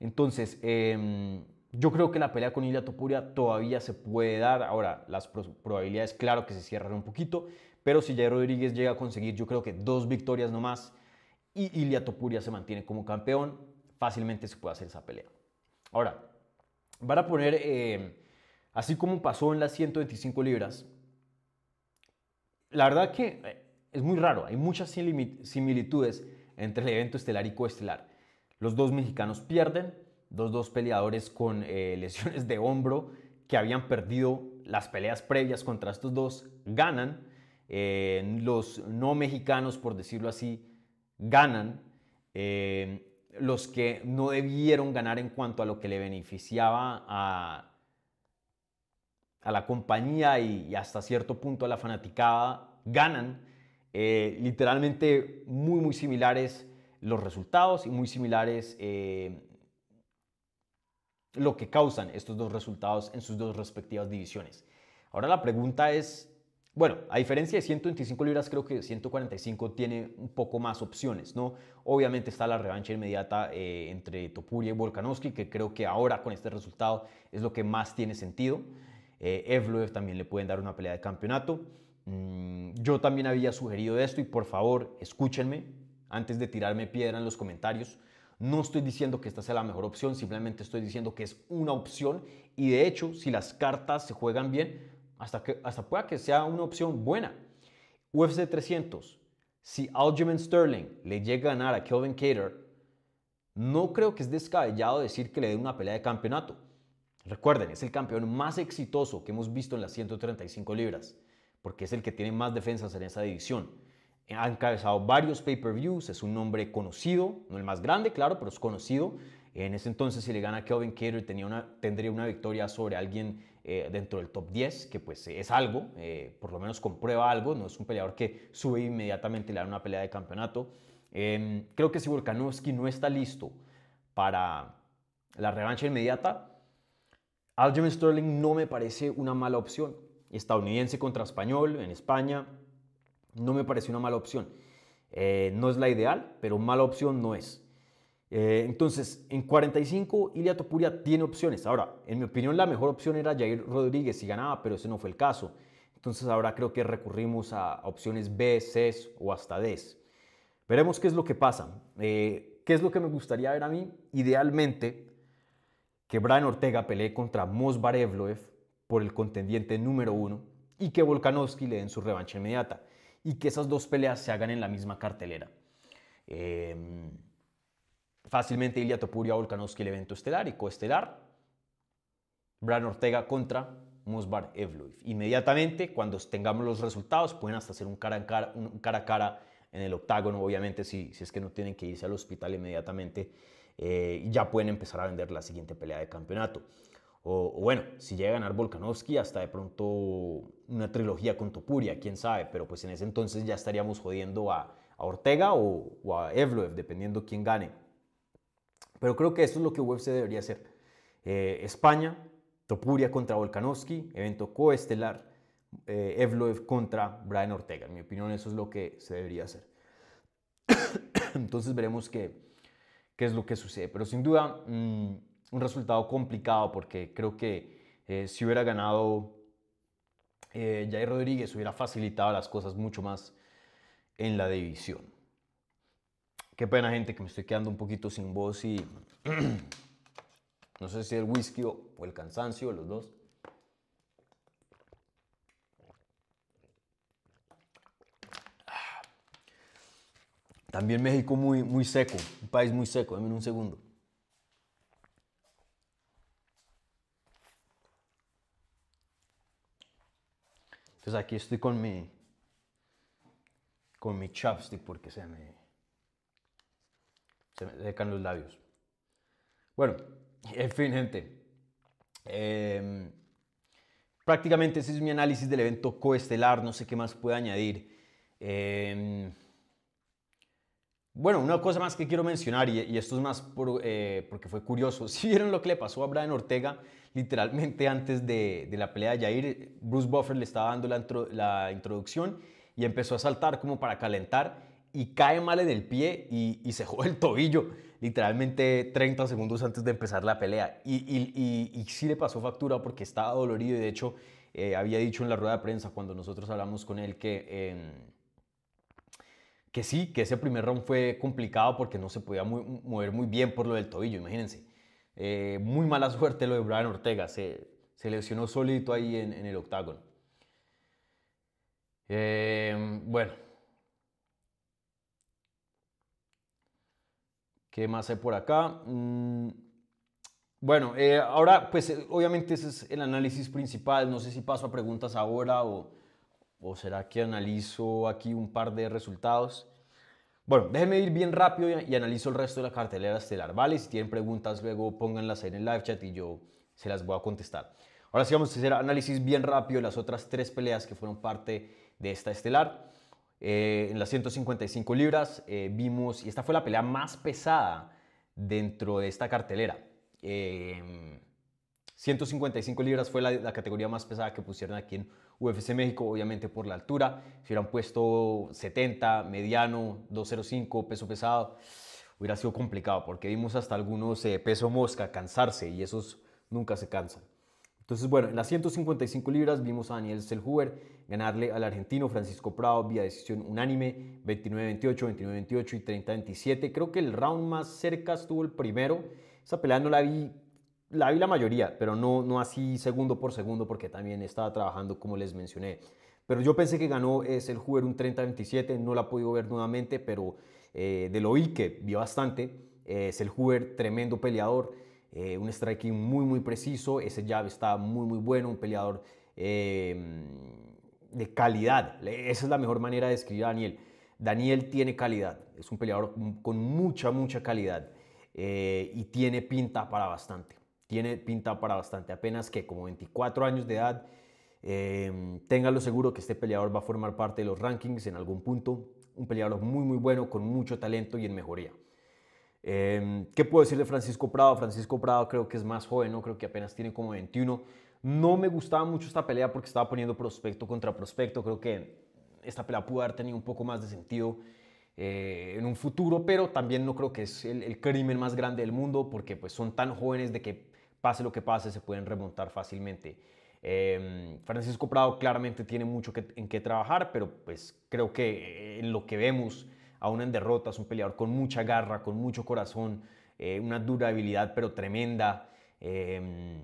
Entonces, eh, yo creo que la pelea con Ilia Topuria todavía se puede dar. Ahora, las probabilidades, claro que se cierran un poquito, pero si Jair Rodríguez llega a conseguir, yo creo que dos victorias nomás y Ilia Topuria se mantiene como campeón, fácilmente se puede hacer esa pelea. Ahora, van a poner, eh, así como pasó en las 125 libras, la verdad que eh, es muy raro, hay muchas similitudes entre el evento estelar y coestelar. Los dos mexicanos pierden, dos, dos peleadores con eh, lesiones de hombro que habían perdido las peleas previas contra estos dos, ganan. Eh, los no mexicanos, por decirlo así, ganan. Eh, los que no debieron ganar en cuanto a lo que le beneficiaba a, a la compañía y, hasta cierto punto a la fanaticada, ganan. literalmente muy, muy similares los resultados y muy similares lo que causan estos dos resultados en sus dos respectivas divisiones. Ahora la pregunta es, bueno, a diferencia de 125 libras, creo que 145 tiene un poco más opciones, ¿no? Obviamente está la revancha inmediata eh, entre Topuria y Volkanovski, que creo que ahora con este resultado es lo que más tiene sentido. Eh, Evloev también le pueden dar una pelea de campeonato. Mm, yo también había sugerido esto y por favor escúchenme antes de tirarme piedra en los comentarios. No estoy diciendo que esta sea la mejor opción, simplemente estoy diciendo que es una opción y de hecho, si las cartas se juegan bien, hasta, que, hasta pueda que sea una opción buena. UFC 300, si Aljamain Sterling le llega a ganar a Kelvin Cater, no creo que es descabellado decir que le dé una pelea de campeonato. Recuerden, es el campeón más exitoso que hemos visto en las 135 libras, porque es el que tiene más defensas en esa división. Ha encabezado varios pay-per-views, es un nombre conocido, no el más grande, claro, pero es conocido. En ese entonces, si le gana a Kelvin Cater, tenía una, tendría una victoria sobre alguien eh, dentro del top 10, que pues es algo, eh, por lo menos comprueba algo, no es un peleador que sube inmediatamente y le da una pelea de campeonato. Em, creo que si Volkanovski no está listo para la revancha inmediata, Aljamain Sterling no me parece una mala opción. Estadounidense contra español en España, no me parece una mala opción. Eh, no es la ideal, pero mala opción no es. Eh, entonces, en 45, Ilia Topuria tiene opciones. Ahora, en mi opinión, la mejor opción era Jair Rodríguez si ganaba, pero ese no fue el caso. Entonces, ahora creo que recurrimos a opciones B, C o hasta D. Veremos qué es lo que pasa. Eh, ¿Qué es lo que me gustaría ver a mí? Idealmente, que Brian Ortega pelee contra Mosbar Evloev por el contendiente número uno y que Volkanovski le den su revancha inmediata y que esas dos peleas se hagan en la misma cartelera. Eh, Fácilmente Ilya Topuria, Volkanovski el evento estelar y coestelar. Bran Ortega contra Musbar Evloev. Inmediatamente, cuando tengamos los resultados, pueden hasta hacer un cara, a cara, un cara a cara en el octágono, obviamente, si, si es que no tienen que irse al hospital inmediatamente. Eh, ya pueden empezar a vender la siguiente pelea de campeonato. O, bueno, si llega a ganar Volkanovski, hasta de pronto una trilogía con Topuria, quién sabe, pero pues en ese entonces ya estaríamos jodiendo a, Ortega o, o, a Evloev, dependiendo quién gane. Pero creo que esto es lo que UFC debería hacer. Eh, España, Topuria contra Volkanovski, evento coestelar, eh, Evloev contra Brian Ortega. En mi opinión, eso es lo que se debería hacer. Entonces veremos qué, qué, es lo que sucede. Pero sin duda, mm, un resultado complicado porque creo que eh, si hubiera ganado Jair Rodríguez, hubiera facilitado las cosas mucho más en la división. Qué pena, gente, que me estoy quedando un poquito sin voz y no sé si el whisky o el cansancio, los dos. También México muy, muy seco, un país muy seco, denme un segundo. Entonces aquí estoy con mi, con mi chapstick porque se me, se me secan los labios. Bueno, en fin, gente. Em, prácticamente ese es mi análisis del evento coestelar. No sé qué más puedo añadir. Em, bueno, una cosa más que quiero mencionar, y, esto es más eh, porque fue curioso. Si vieron lo que le pasó a Brian Ortega, literalmente antes de, la pelea de Jair, Bruce Buffer le estaba dando la, introducción y empezó a saltar como para calentar y cae mal en el pie y, se jode el tobillo, literalmente 30 segundos antes de empezar la pelea. Y, y, sí le pasó factura porque estaba dolorido y de hecho eh, había dicho en la rueda de prensa cuando nosotros hablamos con él que, em, que sí, que ese primer round fue complicado porque no se podía mover muy bien por lo del tobillo, imagínense. Eh, muy mala suerte lo de Brian Ortega, se, lesionó solito ahí en, el octágono. Em, bueno, ¿Qué más hay por acá? Mm, bueno, eh, ahora pues eh, obviamente ese es el análisis principal. No sé si paso a preguntas ahora o, o será que analizo aquí un par de resultados. Bueno, déjenme ir bien rápido y, analizo el resto de la cartelera estelar, ¿vale? Si tienen preguntas luego pónganlas en el live chat y yo se las voy a contestar. Ahora sí vamos a hacer análisis bien rápido de las otras tres peleas que fueron parte de esta estelar. Eh, en las 155 libras eh, vimos, y esta fue la pelea más pesada dentro de esta cartelera. 155 eh, libras fue la, categoría más pesada que pusieron aquí en UFC México, obviamente por la altura. Si hubieran puesto 70, mediano, 205, peso pesado, hubiera sido complicado porque vimos hasta algunos peso mosca cansarse y esos nunca se cansan. Entonces, bueno, en las 155 libras vimos a Daniel Selhuber ganarle al argentino Francisco Prado vía decisión unánime, 29-28, 29-28 y 30-27. Creo que el round más cerca estuvo el primero. Esa pelea no la vi, la vi la mayoría, pero no, no así segundo por segundo porque también estaba trabajando como les mencioné. Pero yo pensé que ganó eh, Selhuber un 30-27, no la he podido ver nuevamente, pero eh, de lo que vi bastante. Eh, Selhuber, tremendo peleador. Eh, un striking muy muy preciso, ese jab está muy muy bueno, un peleador eh, de calidad, esa es la mejor manera de describir a Daniel. Daniel tiene calidad, es un peleador con mucha mucha calidad eh, y tiene pinta para bastante, tiene pinta para bastante, apenas que como 24 años de edad, téngalo seguro que este peleador va a formar parte de los rankings en algún punto, un peleador muy muy bueno, con mucho talento y en mejoría. Em, ¿Qué puedo decir de Francisco Prado? Francisco Prado creo que es más joven, ¿no? creo que apenas tiene como 21. No me gustaba mucho esta pelea porque estaba poniendo prospecto contra prospecto. Creo que esta pelea pudo haber tenido un poco más de sentido. eh, en un futuro, pero también no creo que es el, crimen más grande del mundo porque pues son tan jóvenes de que pase lo que pase se pueden remontar fácilmente. Em, Francisco Prado claramente tiene mucho en qué trabajar, pero pues creo que en lo que vemos, aún en derrotas, un peleador con mucha garra, con mucho corazón, eh, una durabilidad pero tremenda, em,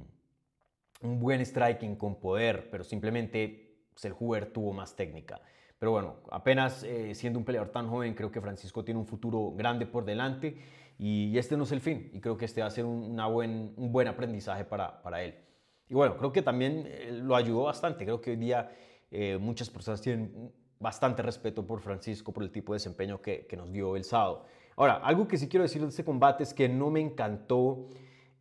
un buen striking con poder, pero simplemente el Hoover tuvo más técnica. Pero bueno, apenas eh, siendo un peleador tan joven, creo que Francisco tiene un futuro grande por delante y este no es el fin. Y creo que este va a ser un, buen, un buen aprendizaje para, para él. Y bueno, creo que también eh, lo ayudó bastante. Creo que hoy día eh, muchas personas tienen bastante respeto por Francisco, por el tipo de desempeño que, que, nos dio el sábado. Ahora, algo que sí quiero decir de este combate es que no me encantó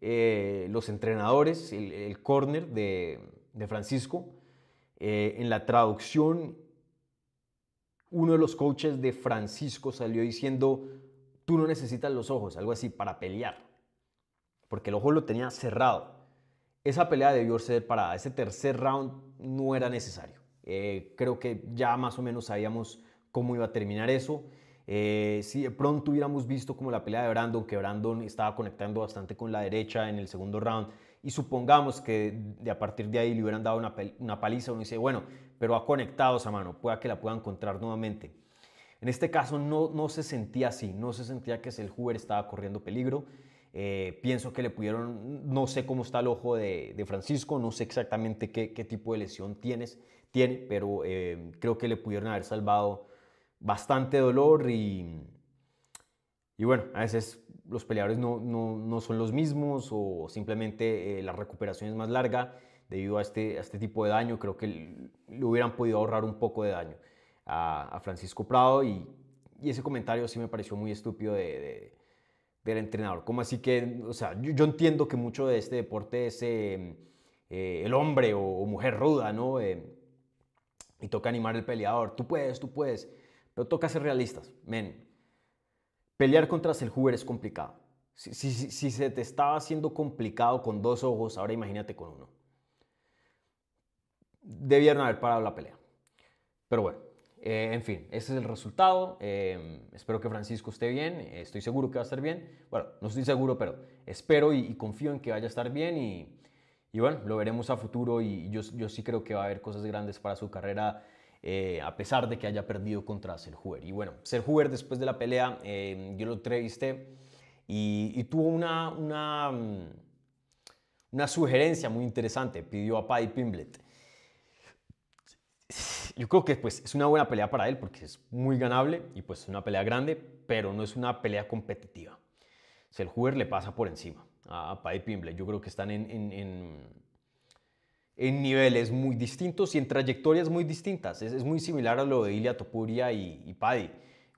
eh, los entrenadores, el, el corner de, de Francisco. en la traducción, uno de los coaches de Francisco salió diciendo, tú no necesitas los ojos, algo así, para pelear. Porque el ojo lo tenía cerrado esa pelea debió ser parada. Ese tercer round no era necesario. Eh, creo que ya más o menos sabíamos cómo iba a terminar eso. Eh, si de pronto hubiéramos visto como la pelea de Brandon, que Brandon estaba conectando bastante con la derecha en el segundo round, y supongamos que de a partir de ahí le hubieran dado una, paliza, uno dice, bueno, pero ha conectado esa mano, pueda que la pueda encontrar nuevamente. En este caso no, no se sentía así, no se sentía que el Hoover estaba corriendo peligro. Eh, pienso que le pudieron, no sé cómo está el ojo de, Francisco, no sé exactamente qué, tipo de lesión tienes, tiene, pero eh, creo que le pudieron haber salvado bastante dolor y, y bueno, a veces los peleadores no, no, son los mismos o simplemente eh, la recuperación es más larga debido a este, a este tipo de daño. Creo que le hubieran podido ahorrar un poco de daño a, Francisco Prado y, ese comentario sí me pareció muy estúpido de del entrenador. Como así que, o sea, yo, entiendo que mucho de este deporte es eh, eh, el hombre o, mujer ruda, ¿no? Eh, y toca animar al peleador. Tú puedes, tú puedes. Pero toca ser realistas. Men, pelear contra el Hoover es complicado. Si, si, se te estaba haciendo complicado con dos ojos, ahora imagínate con uno. Debieron haber parado la pelea. Pero bueno, eh, en fin, ese es el resultado. Eh, espero que Francisco esté bien. Estoy seguro que va a estar bien. Bueno, no estoy seguro, pero espero y, confío en que vaya a estar bien. Y, y bueno, lo veremos a futuro. Y yo, sí creo que va a haber cosas grandes para su carrera, eh, a pesar de que haya perdido contra Serhuber. Y bueno, Serhuber después de la pelea, yo lo entrevisté y, y tuvo una, una, una sugerencia muy interesante. Pidió a Paddy Pimblet yo creo que pues, es una buena pelea para él porque es muy ganable y pues es una pelea grande, pero no es una pelea competitiva. Si el Hoover le pasa por encima a Paddy Pimble, yo creo que están en, en, en, niveles muy distintos y en trayectorias muy distintas. Es, es muy similar a lo de Ilia Topuria y, y Paddy.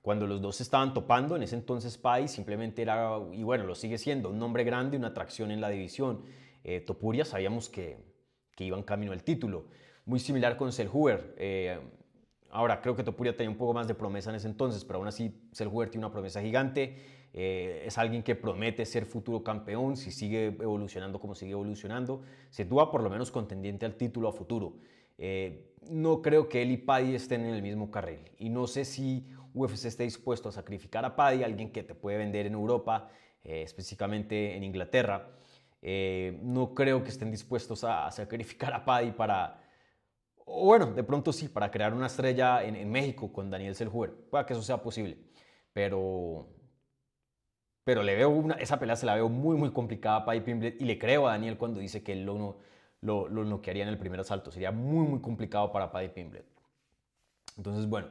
Cuando los dos estaban topando, en ese entonces Paddy simplemente era, y bueno, lo sigue siendo, un nombre grande, una atracción en la división. Eh, Topuria sabíamos que, que iba en camino al título muy similar con Selhuber. Eh, ahora, creo que Topuria tenía un poco más de promesa en ese entonces, pero aún así Selhuber tiene una promesa gigante. Eh, es alguien que promete ser futuro campeón si sigue evolucionando como sigue evolucionando. Se tuvo por lo menos contendiente al título a futuro. Eh, no creo que él y Paddy estén en el mismo carril. Y no sé si UFC esté dispuesto a sacrificar a Paddy, alguien que te puede vender en Europa, específicamente en Inglaterra. no creo que estén dispuestos a sacrificar a Paddy para o bueno, de pronto sí, para crear una estrella en, México con Daniel Selhuer. Pueda que eso sea posible. Pero, pero le veo una, esa pelea se la veo muy, muy complicada para Pimblet y le creo a Daniel cuando dice que él lo, lo, lo noquearía en el primer asalto. Sería muy, muy complicado para Paddy Pimblet. Entonces, bueno.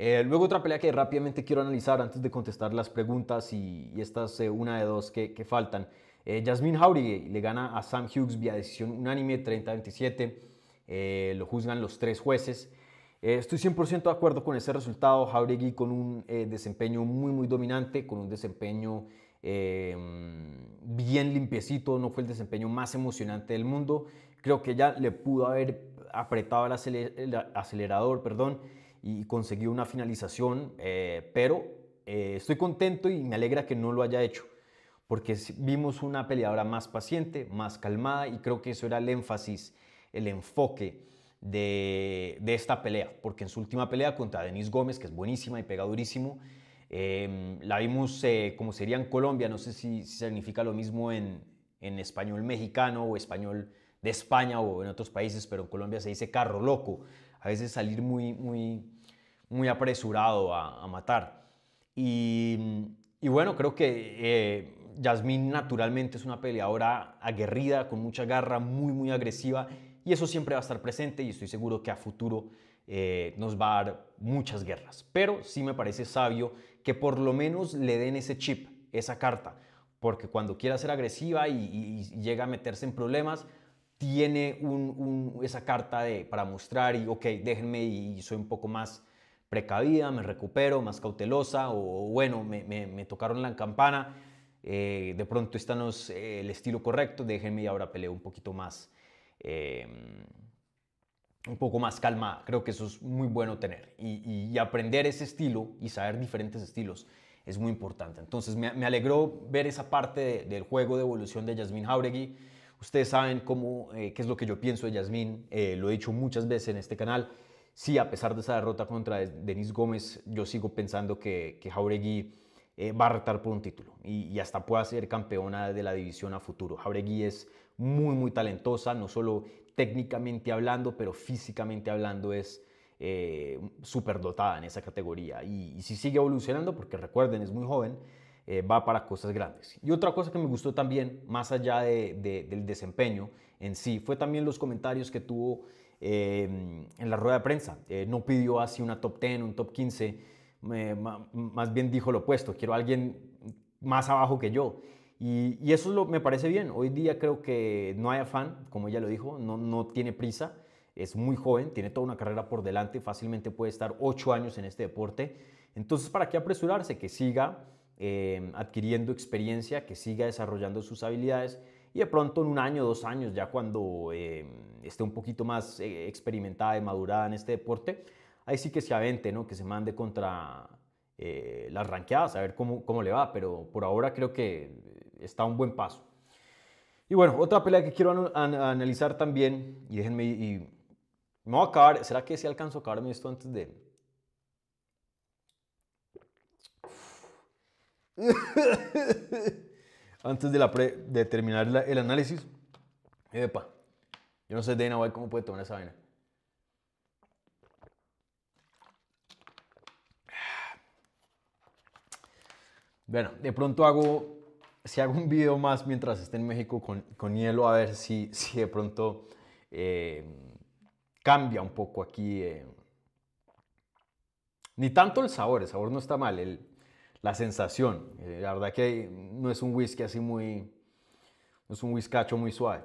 Eh, luego otra pelea que rápidamente quiero analizar antes de contestar las preguntas y, esta es eh, una de dos que, que faltan. Eh, Jasmine Jauregui le gana a Sam Hughes vía decisión unánime 30-27. Eh, lo juzgan los tres jueces. Eh, estoy 100% de acuerdo con ese resultado. Jauregui con un eh, desempeño muy, muy dominante, con un desempeño bien limpiecito, no fue el desempeño más emocionante del mundo. Creo que ya le pudo haber apretado el, acelerador perdón, y consiguió una finalización, pero estoy contento y me alegra que no lo haya hecho porque vimos una peleadora más paciente, más calmada y creo que eso era el énfasis el enfoque de, esta pelea, porque en su última pelea contra Denise Gómez, que es buenísima y pega durísimo, Em, la vimos eh, como sería en Colombia, no sé si, significa lo mismo en, en, español mexicano o español de España o en otros países, pero en Colombia se dice carro loco, a veces salir muy, muy, muy apresurado a, matar. Y, y, bueno, creo que eh, Yasmín naturalmente es una peleadora aguerrida, con mucha garra, muy, muy agresiva, y eso siempre va a estar presente y estoy seguro que a futuro eh, nos va a dar muchas guerras. Pero sí me parece sabio que por lo menos le den ese chip, esa carta, porque cuando quiera ser agresiva y, llega a meterse en problemas, tiene esa carta de, para mostrar y, ok, déjenme y, soy un poco más precavida, me recupero, más cautelosa, o bueno, me, tocaron la campana, eh, de pronto está eh, el estilo correcto, déjenme y ahora peleo un poquito más. Eh, un poco más calma. Creo que eso es muy bueno tener. Y, aprender ese estilo y saber diferentes estilos es muy importante. Entonces me, alegró ver esa parte del juego de evolución de Yasmín Jauregui. Ustedes saben cómo, eh, qué es lo que yo pienso de Yasmín. Eh, lo he dicho muchas veces en este canal. Sí, a pesar de esa derrota contra Denis Gómez, yo sigo pensando que, que Jauregui eh, va a retar por un título y, hasta pueda ser campeona de la división a futuro. Jauregui es muy, muy talentosa, no solo técnicamente hablando, pero físicamente hablando es eh, súper dotada en esa categoría. Y, si sigue evolucionando, porque recuerden, es muy joven, eh, va para cosas grandes. Y otra cosa que me gustó también, más allá del desempeño en sí, fue también los comentarios que tuvo eh, en la rueda de prensa. no pidió así una top 10, un top 15, más bien dijo lo opuesto, quiero a alguien más abajo que yo. Y, eso me parece bien. Hoy día creo que no hay afán, como ella lo dijo, no, no tiene prisa, es muy joven, tiene toda una carrera por delante, fácilmente puede estar ocho años en este deporte. Entonces, ¿para qué apresurarse? Que siga eh, adquiriendo experiencia, que siga desarrollando sus habilidades y de pronto en un año, dos años, ya cuando eh, esté un poquito más eh, experimentada y madurada en este deporte, ahí sí que se avente, ¿no? que se mande contra las ranqueadas, a ver cómo, cómo le va, pero por ahora creo que está un buen paso. Y bueno, otra pelea que quiero analizar también, y déjenme, y me voy a acabar, ¿será que si alcanzo a acabarme esto antes de... antes de, la de terminar el análisis? Epa, yo no sé de White cómo puede tomar esa vaina. Bueno, de pronto hago si hago un video más mientras esté en México con, con hielo, a ver si, si de pronto eh, cambia un poco aquí. Eh. Ni tanto el sabor, el sabor no está mal, la sensación. Eh, la verdad que no es un whisky así muy, no es un whiskacho muy suave.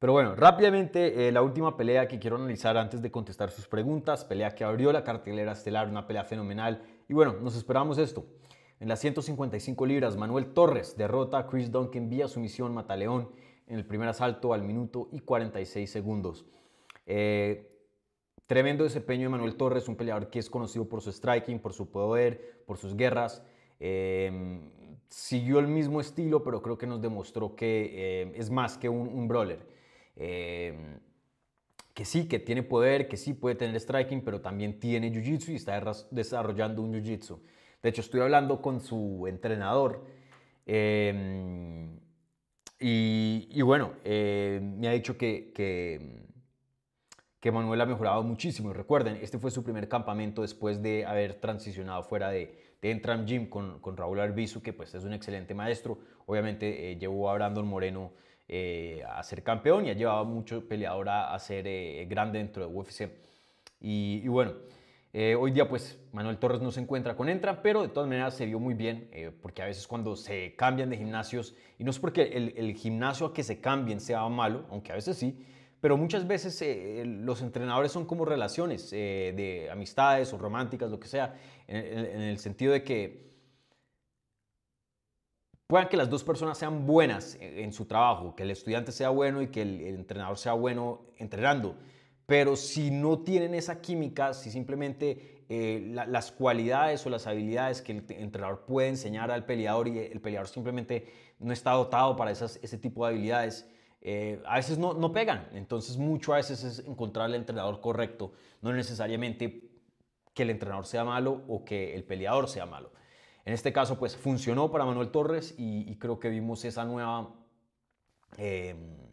Pero bueno, rápidamente la última pelea que quiero analizar antes de contestar sus preguntas, pelea que abrió la cartelera estelar, una pelea fenomenal. Y bueno, nos esperamos esto. En las 155 libras, Manuel Torres derrota a Chris Duncan vía sumisión Mataleón en el primer asalto al minuto y 46 segundos. Eh, tremendo desempeño de Manuel Torres, un peleador que es conocido por su striking, por su poder, por sus guerras. Eh, siguió el mismo estilo, pero creo que nos demostró que eh, es más que un, un brawler. que sí, que tiene poder, que sí puede tener striking, pero también tiene jiu-jitsu y está desarrollando un jiu-jitsu. De hecho, estoy hablando con su entrenador em, y, bueno, eh, me ha dicho que, que, Manuel ha mejorado muchísimo. Recuerden, este fue su primer campamento después de haber transicionado fuera de, de Entram Gym con, con, Raúl Arbizu, que pues es un excelente maestro. Obviamente eh, llevó a Brandon Moreno eh, a ser campeón y ha llevado mucho peleador a, ser grande dentro de UFC. y bueno, eh, hoy día pues Manuel Torres no se encuentra con Entra, pero de todas maneras se vio muy bien, eh, porque a veces cuando se cambian de gimnasios, y no es porque el, gimnasio a que se cambien sea malo, aunque a veces sí, pero muchas veces eh, los entrenadores son como relaciones de amistades o románticas, lo que sea, en, el sentido de que puedan que las dos personas sean buenas en, su trabajo, que el estudiante sea bueno y que el entrenador sea bueno entrenando pero si no tienen esa química, si simplemente eh, las cualidades o las habilidades que el entrenador puede enseñar al peleador y el peleador simplemente no está dotado para esas, ese tipo de habilidades, eh, a veces no, no pegan. Entonces mucho a veces es encontrar el entrenador correcto, no necesariamente que el entrenador sea malo o que el peleador sea malo. En este caso, pues funcionó para Manuel Torres y, creo que vimos esa nueva, em,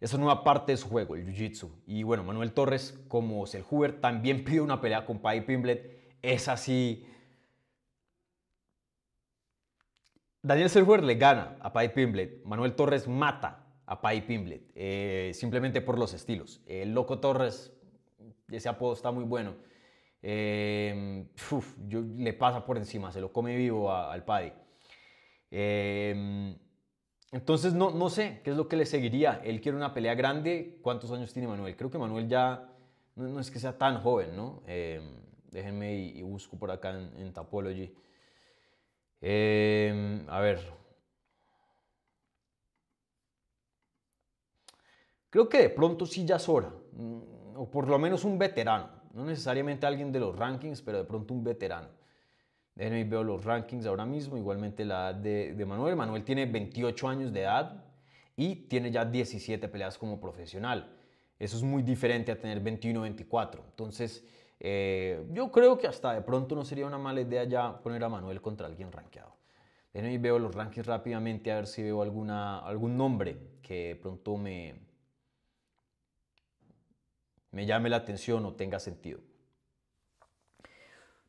esa nueva parte de su juego, el Jiu-Jitsu. Y bueno, Manuel Torres, como Selhuber, también pidió una pelea con Paddy Pimblet. Es así. Daniel Selhuber le gana a Paddy Pimblet. Manuel Torres mata a Paddy Pimblet, eh, simplemente por los estilos. El Loco Torres, ese apodo está muy bueno eh, yo, le pasa por encima, se lo come vivo al Paddy. Em, entonces, no, no sé qué es lo que le seguiría. Él quiere una pelea grande. ¿Cuántos años tiene Manuel? Creo que Manuel ya no, es que sea tan joven, ¿no? Em, déjenme y, busco por acá en, Tapology. a ver. Creo que de pronto sí ya es hora. Mm, o por lo menos un veterano no necesariamente alguien de los rankings, pero de pronto un veterano. Déjenme veo los rankings ahora mismo, igualmente la edad de, Manuel. Manuel tiene 28 años de edad y tiene ya 17 peleas como profesional. Eso es muy diferente a tener 21 o 24. Entonces, eh, yo creo que hasta de pronto no sería una mala idea ya poner a Manuel contra alguien rankeado. Déjenme veo los rankings rápidamente a ver si veo alguna, algún nombre que de pronto me, me llame la atención o tenga sentido.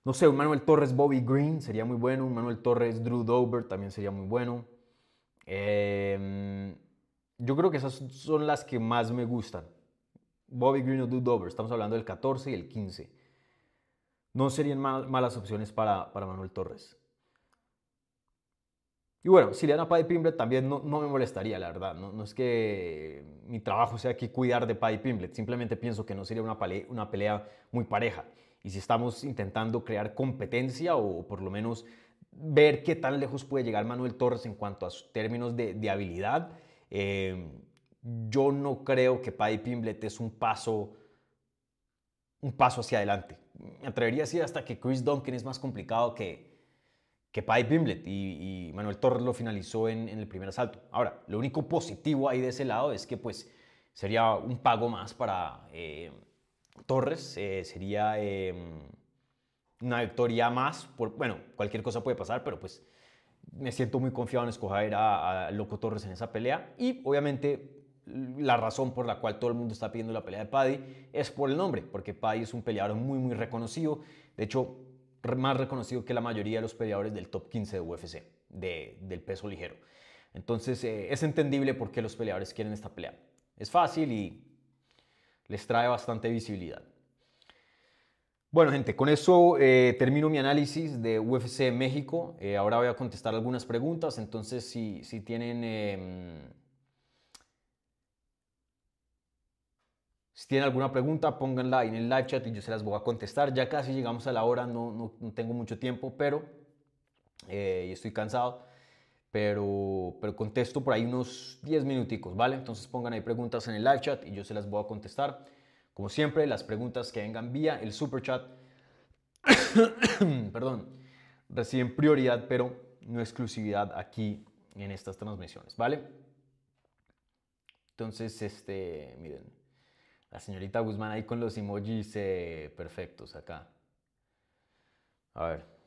No sé, un Manuel Torres, Bobby Green sería muy bueno. Un Manuel Torres, Drew Dober también sería muy bueno. Em, yo creo que esas son las que más me gustan. Bobby Green o Drew Dober. Estamos hablando del 14 y el 15. No serían malas opciones para, para Manuel Torres. Y bueno, si le dan a Paddy Pimblet también no, me molestaría, la verdad. No, es que mi trabajo sea aquí cuidar de Paddy Pimblet. Simplemente pienso que no sería una pelea muy pareja. Y si estamos intentando crear competencia o por lo menos ver qué tan lejos puede llegar Manuel Torres en cuanto a sus términos de, de habilidad, eh, yo no creo que Paddy Pimblet es un paso, un paso hacia adelante. Me atrevería a decir hasta que Chris Duncan es más complicado que, que Paddy Pimblet y, Manuel Torres lo finalizó en, el primer asalto. Ahora, lo único positivo ahí de ese lado es que pues sería un pago más para eh, Torres, eh, sería em, una victoria más, bueno, cualquier cosa puede pasar, pero pues me siento muy confiado en escoger a, a, Loco Torres en esa pelea y obviamente la razón por la cual todo el mundo está pidiendo la pelea de Paddy es por el nombre, porque Paddy es un peleador muy muy reconocido, de hecho más reconocido que la mayoría de los peleadores del top 15 de UFC, del peso ligero. Entonces eh, es entendible por qué los peleadores quieren esta pelea. Es fácil y les trae bastante visibilidad. Bueno, gente, con eso eh, termino mi análisis de UFC México. Eh, ahora voy a contestar algunas preguntas, entonces si, si tienen em, Si tienen alguna pregunta, pónganla en el live chat y yo se las voy a contestar. Ya casi llegamos a la hora, no, no, tengo mucho tiempo, pero eh, estoy cansado. Pero, pero contesto por ahí unos 10 minuticos, ¿vale? Entonces pongan ahí preguntas en el live chat y yo se las voy a contestar. Como siempre, las preguntas que vengan vía el super chat, perdón, reciben prioridad, pero no exclusividad aquí en estas transmisiones, ¿vale? Entonces, este, miren. La señorita Guzmán ahí con los emojis eh, perfectos acá. A ver.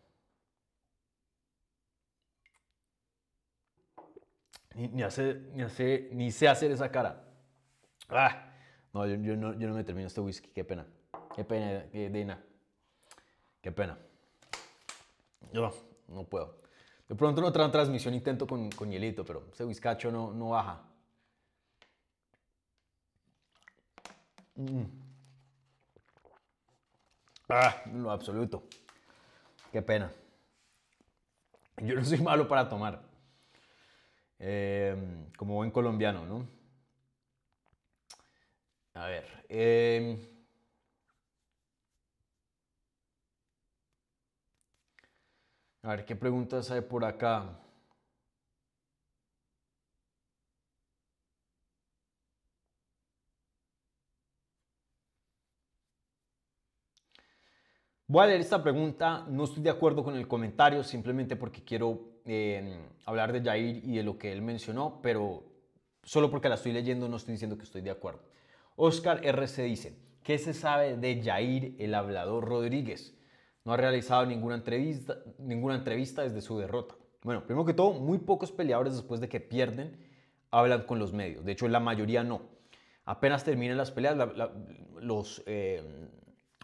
Ni, ni, ni, sé hacer esa cara. Ah, no yo, no, yo no me termino este whisky. Qué pena. Qué pena, Dina. Qué pena. Yo no, puedo. De pronto en otra transmisión intento con, con hielito, pero ese whiskacho no, no baja. Mm. Ah, lo absoluto. Qué pena. Yo no soy malo para tomar. Eh, como buen colombiano, ¿no? A ver. Eh, a ver, ¿qué preguntas hay por acá? Voy a leer esta pregunta, no estoy de acuerdo con el comentario, simplemente porque quiero hablar de Jair y de lo que él mencionó, pero solo porque la estoy leyendo no estoy diciendo que estoy de acuerdo. Oscar RC dice, ¿qué se sabe de Jair el hablador Rodríguez? no ha realizado ninguna entrevista, ninguna entrevista desde su derrota. Bueno, primero que todo, muy pocos peleadores después de que pierden hablan con los medios. De hecho, la mayoría no. Apenas terminan las peleas, los, eh,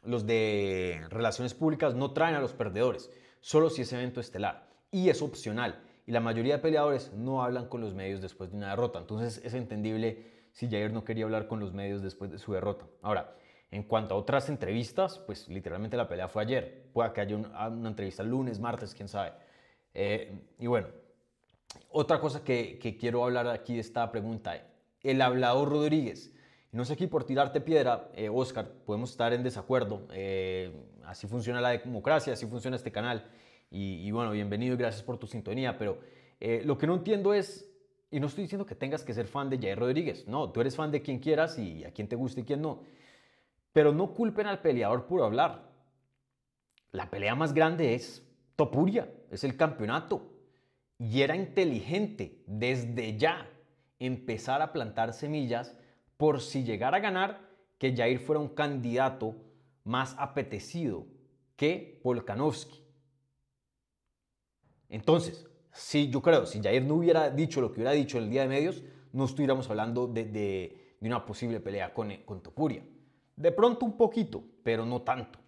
los de relaciones públicas no traen a los perdedores, solo si es evento estelar. Y es opcional. Y la mayoría de peleadores no hablan con los medios después de una derrota. Entonces es entendible si Jair no quería hablar con los medios después de su derrota. Ahora, en cuanto a otras entrevistas, pues literalmente la pelea fue ayer. Puede que haya una entrevista lunes, martes, quién sabe. Eh, y bueno, otra cosa que, quiero hablar aquí de esta pregunta. El hablador Rodríguez. No sé aquí por tirarte piedra, eh, Oscar, podemos estar en desacuerdo. Eh, así funciona la democracia, así funciona este canal. Y, bueno, bienvenido y gracias por tu sintonía. Pero lo que no entiendo es, y no estoy diciendo que tengas que ser fan de Jair Rodríguez. No, tú eres fan de quien quieras y a quien te guste y quien no. Pero no culpen al peleador por hablar. La pelea más grande es Topuria, es el campeonato. Y era inteligente desde ya empezar a plantar semillas por si llegara a ganar, que Jair fuera un candidato más apetecido que Volkanovski. Entonces, si yo creo, si Jair no hubiera dicho lo que hubiera dicho el día de medios, no estuviéramos hablando de, una posible pelea con, con Topuria. De pronto un poquito, pero no tanto.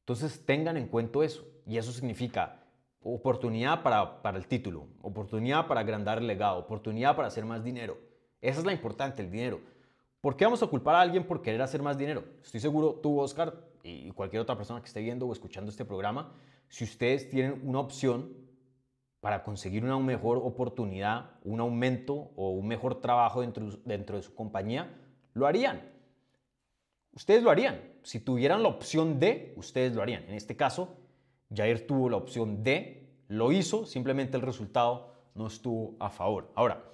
Entonces tengan en cuenta eso. Y eso significa oportunidad para, para, el título, oportunidad para agrandar el legado, oportunidad para hacer más dinero. Esa es la importante, el dinero. ¿Por qué vamos a culpar a alguien por querer hacer más dinero? Estoy seguro, tú, Oscar, y cualquier otra persona que esté viendo o escuchando este programa, si ustedes tienen una opción para conseguir una mejor oportunidad, un aumento o un mejor trabajo dentro, dentro de su compañía, lo harían. Ustedes lo harían. Si tuvieran la opción D, ustedes lo harían. En este caso, Jair tuvo la opción D, lo hizo, simplemente el resultado no estuvo a favor. Ahora,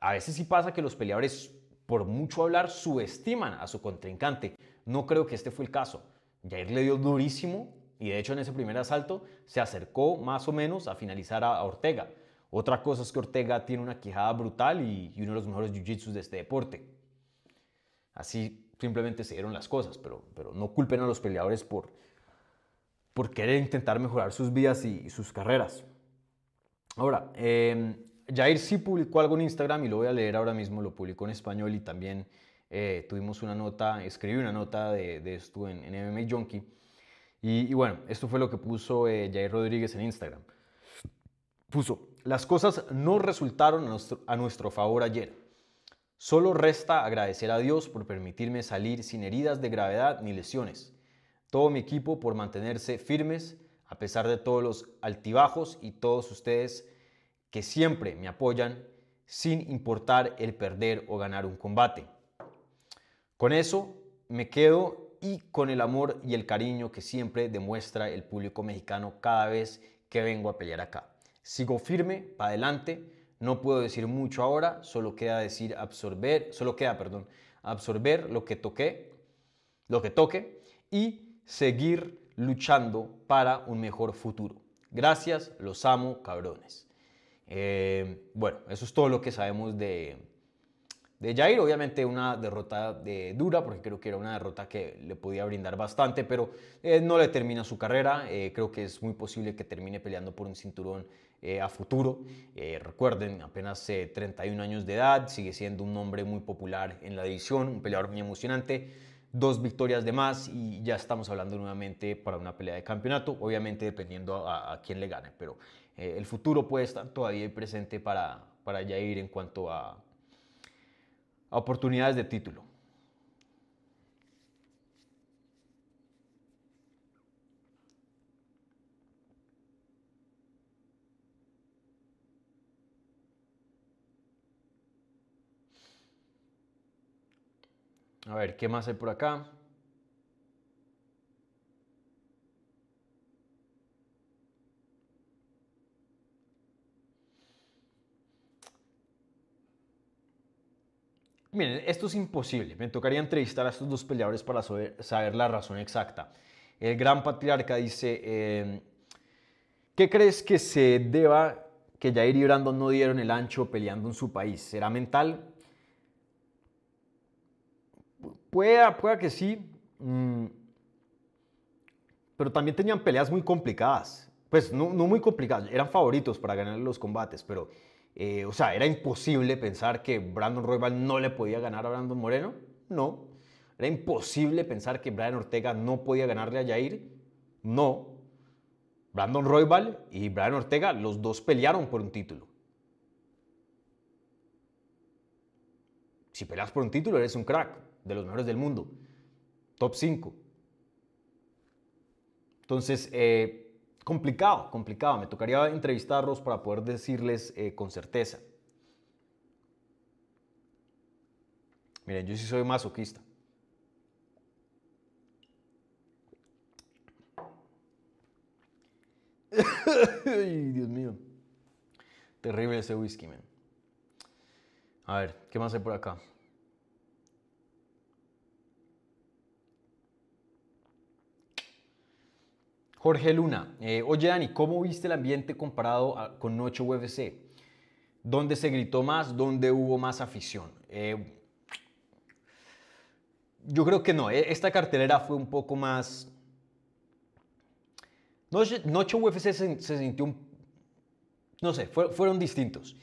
a veces sí pasa que los peleadores, por mucho hablar, subestiman a su contrincante. No creo que este fue el caso. Jair le dio durísimo y de hecho en ese primer asalto se acercó más o menos a finalizar a, Ortega. Otra cosa es que Ortega tiene una quijada brutal y, uno de los mejores jiu-jitsu de este deporte. Así simplemente se dieron las cosas, pero, pero no culpen a los peleadores por, por querer intentar mejorar sus vidas y, sus carreras. Ahora, eh, Jair sí publicó algo en Instagram y lo voy a leer ahora mismo, lo publicó en español y también eh, tuvimos una nota, escribí una nota de, de esto en, en, MMA Junkie. Y, bueno, esto fue lo que puso eh, Jair Rodríguez en Instagram. Puso, las cosas no resultaron a nuestro, a nuestro favor ayer. Solo resta agradecer a Dios por permitirme salir sin heridas de gravedad ni lesiones. Todo mi equipo por mantenerse firmes a pesar de todos los altibajos y todos ustedes que siempre me apoyan sin importar el perder o ganar un combate. Con eso me quedo y con el amor y el cariño que siempre demuestra el público mexicano cada vez que vengo a pelear acá. Sigo firme, para adelante no puedo decir mucho ahora, solo queda decir absorber, solo queda, perdón, absorber lo que toqué, lo que toque y seguir luchando para un mejor futuro. Gracias, los amo, cabrones. Eh, bueno, eso es todo lo que sabemos de, de Jair. Obviamente una derrota de dura, porque creo que era una derrota que le podía brindar bastante, pero eh, no le termina su carrera. Eh, creo que es muy posible que termine peleando por un cinturón eh, a futuro. Eh, recuerden, apenas 31 años de edad, sigue siendo un hombre muy popular en la división, un peleador muy emocionante. Dos victorias de más y ya estamos hablando nuevamente para una pelea de campeonato, obviamente dependiendo a, quién le gane, pero eh, el futuro puede estar todavía presente para, para Jair en cuanto a, a oportunidades de título. A ver, ¿qué más hay por acá? Miren, esto es imposible. Me tocaría entrevistar a estos dos peleadores para saber, la razón exacta. El gran patriarca dice, eh, ¿qué crees que se deba que Jair y Brandon no dieron el ancho peleando en su país? ¿Será mental? Pueda, pueda que sí. Mm, pero también tenían peleas muy complicadas. Pues no, no muy complicadas, eran favoritos para ganar los combates, pero, eh, o sea, era imposible pensar que Brandon Royval no le podía ganar a Brandon Moreno. No. Era imposible pensar que Brian Ortega no podía ganarle a Jair. No. Brandon Royval y Brian Ortega, los dos pelearon por un título. Si peleas por un título, eres un crack, de los mejores del mundo. Top 5. Entonces, eh, complicado, complicado. Me tocaría entrevistarlos para poder decirles eh, con certeza. Miren, yo sí soy masoquista. Ay, Dios mío. Terrible ese whisky, man. A ver, ¿qué más hay por acá? Jorge Luna, eh, oye Dani, ¿cómo viste el ambiente comparado con Noche UFC? ¿Dónde se gritó más? ¿Dónde hubo más afición? Eh, yo creo que no, eh, esta cartelera fue un poco más... Noche, UFC se, sintió No sé, fueron distintos.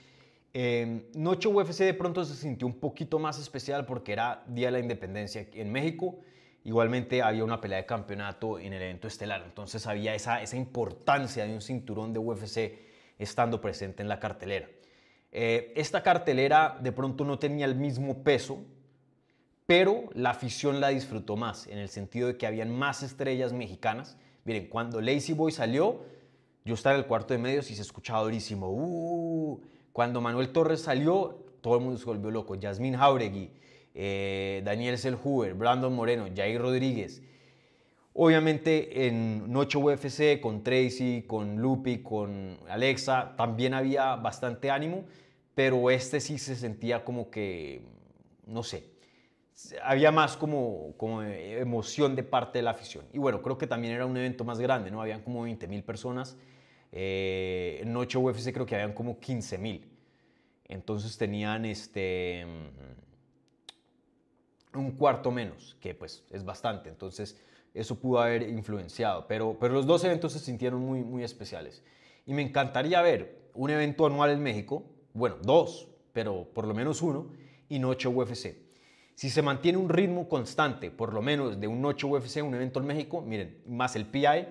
Noche UFC de pronto se sintió un poquito más especial porque era Día de la Independencia en México Igualmente había una pelea de campeonato en el evento estelar, entonces había esa, esa importancia de un cinturón de UFC estando presente en la cartelera. Eh, esta cartelera de pronto no tenía el mismo peso, pero la afición la disfrutó más, en el sentido de que habían más estrellas mexicanas. Miren, cuando Lazy Boy salió, yo estaba en el cuarto de medios y se escuchaba durísimo. Uh, cuando Manuel Torres salió, todo el mundo se volvió loco. Yasmín Jauregui, eh, Daniel Selhuber, Brandon Moreno, Jair Rodríguez. Obviamente en Noche UFC con Tracy, con Lupi, con Alexa también había bastante ánimo, pero este sí se sentía como que, no sé, había más como, como emoción de parte de la afición. Y bueno, creo que también era un evento más grande, ¿no? Habían como 20 mil personas. Eh, en Noche UFC creo que habían como 15 mil. Entonces tenían este un cuarto menos, que pues es bastante, entonces eso pudo haber influenciado, pero, pero los dos eventos se sintieron muy, muy especiales. Y me encantaría ver un evento anual en México, bueno, dos, pero por lo menos uno, y Noche UFC. Si se mantiene un ritmo constante, por lo menos de un Noche UFC, un evento en México, miren, más el PI,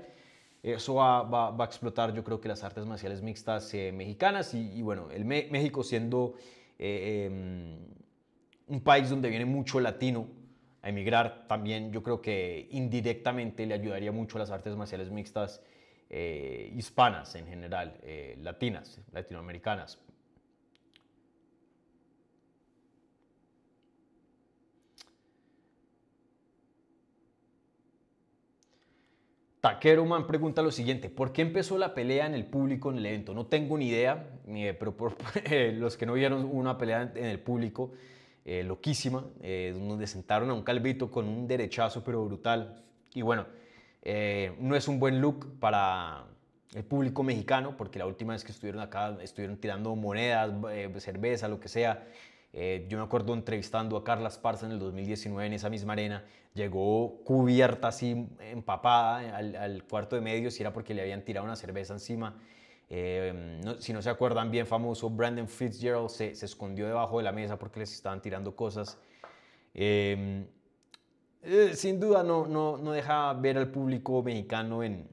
eso va, va, a explotar yo creo que las artes marciales mixtas eh, mexicanas y, bueno, el México siendo... Eh, em, un país donde viene mucho latino a emigrar, también yo creo que indirectamente le ayudaría mucho a las artes marciales mixtas eh, hispanas en general, eh, latinas, latinoamericanas. Taquero Man pregunta lo siguiente, ¿por qué empezó la pelea en el público en el evento? No tengo ni idea, pero por, los que no vieron una pelea en el público, eh, loquísima, eh, donde sentaron a un calvito con un derechazo pero brutal. Y bueno, eh, no es un buen look para el público mexicano, porque la última vez que estuvieron acá estuvieron tirando monedas, cerveza, lo que sea. yo me acuerdo entrevistando a Carla Esparza en el 2019 en esa misma arena. Llegó cubierta así, empapada al, al cuarto de medios y era porque le habían tirado una cerveza encima. Eh, si no se acuerdan, bien famoso, Brandon Fitzgerald se, escondió debajo de la mesa porque les estaban tirando cosas. Em, eh, sin duda no, no, no, deja ver al público mexicano en,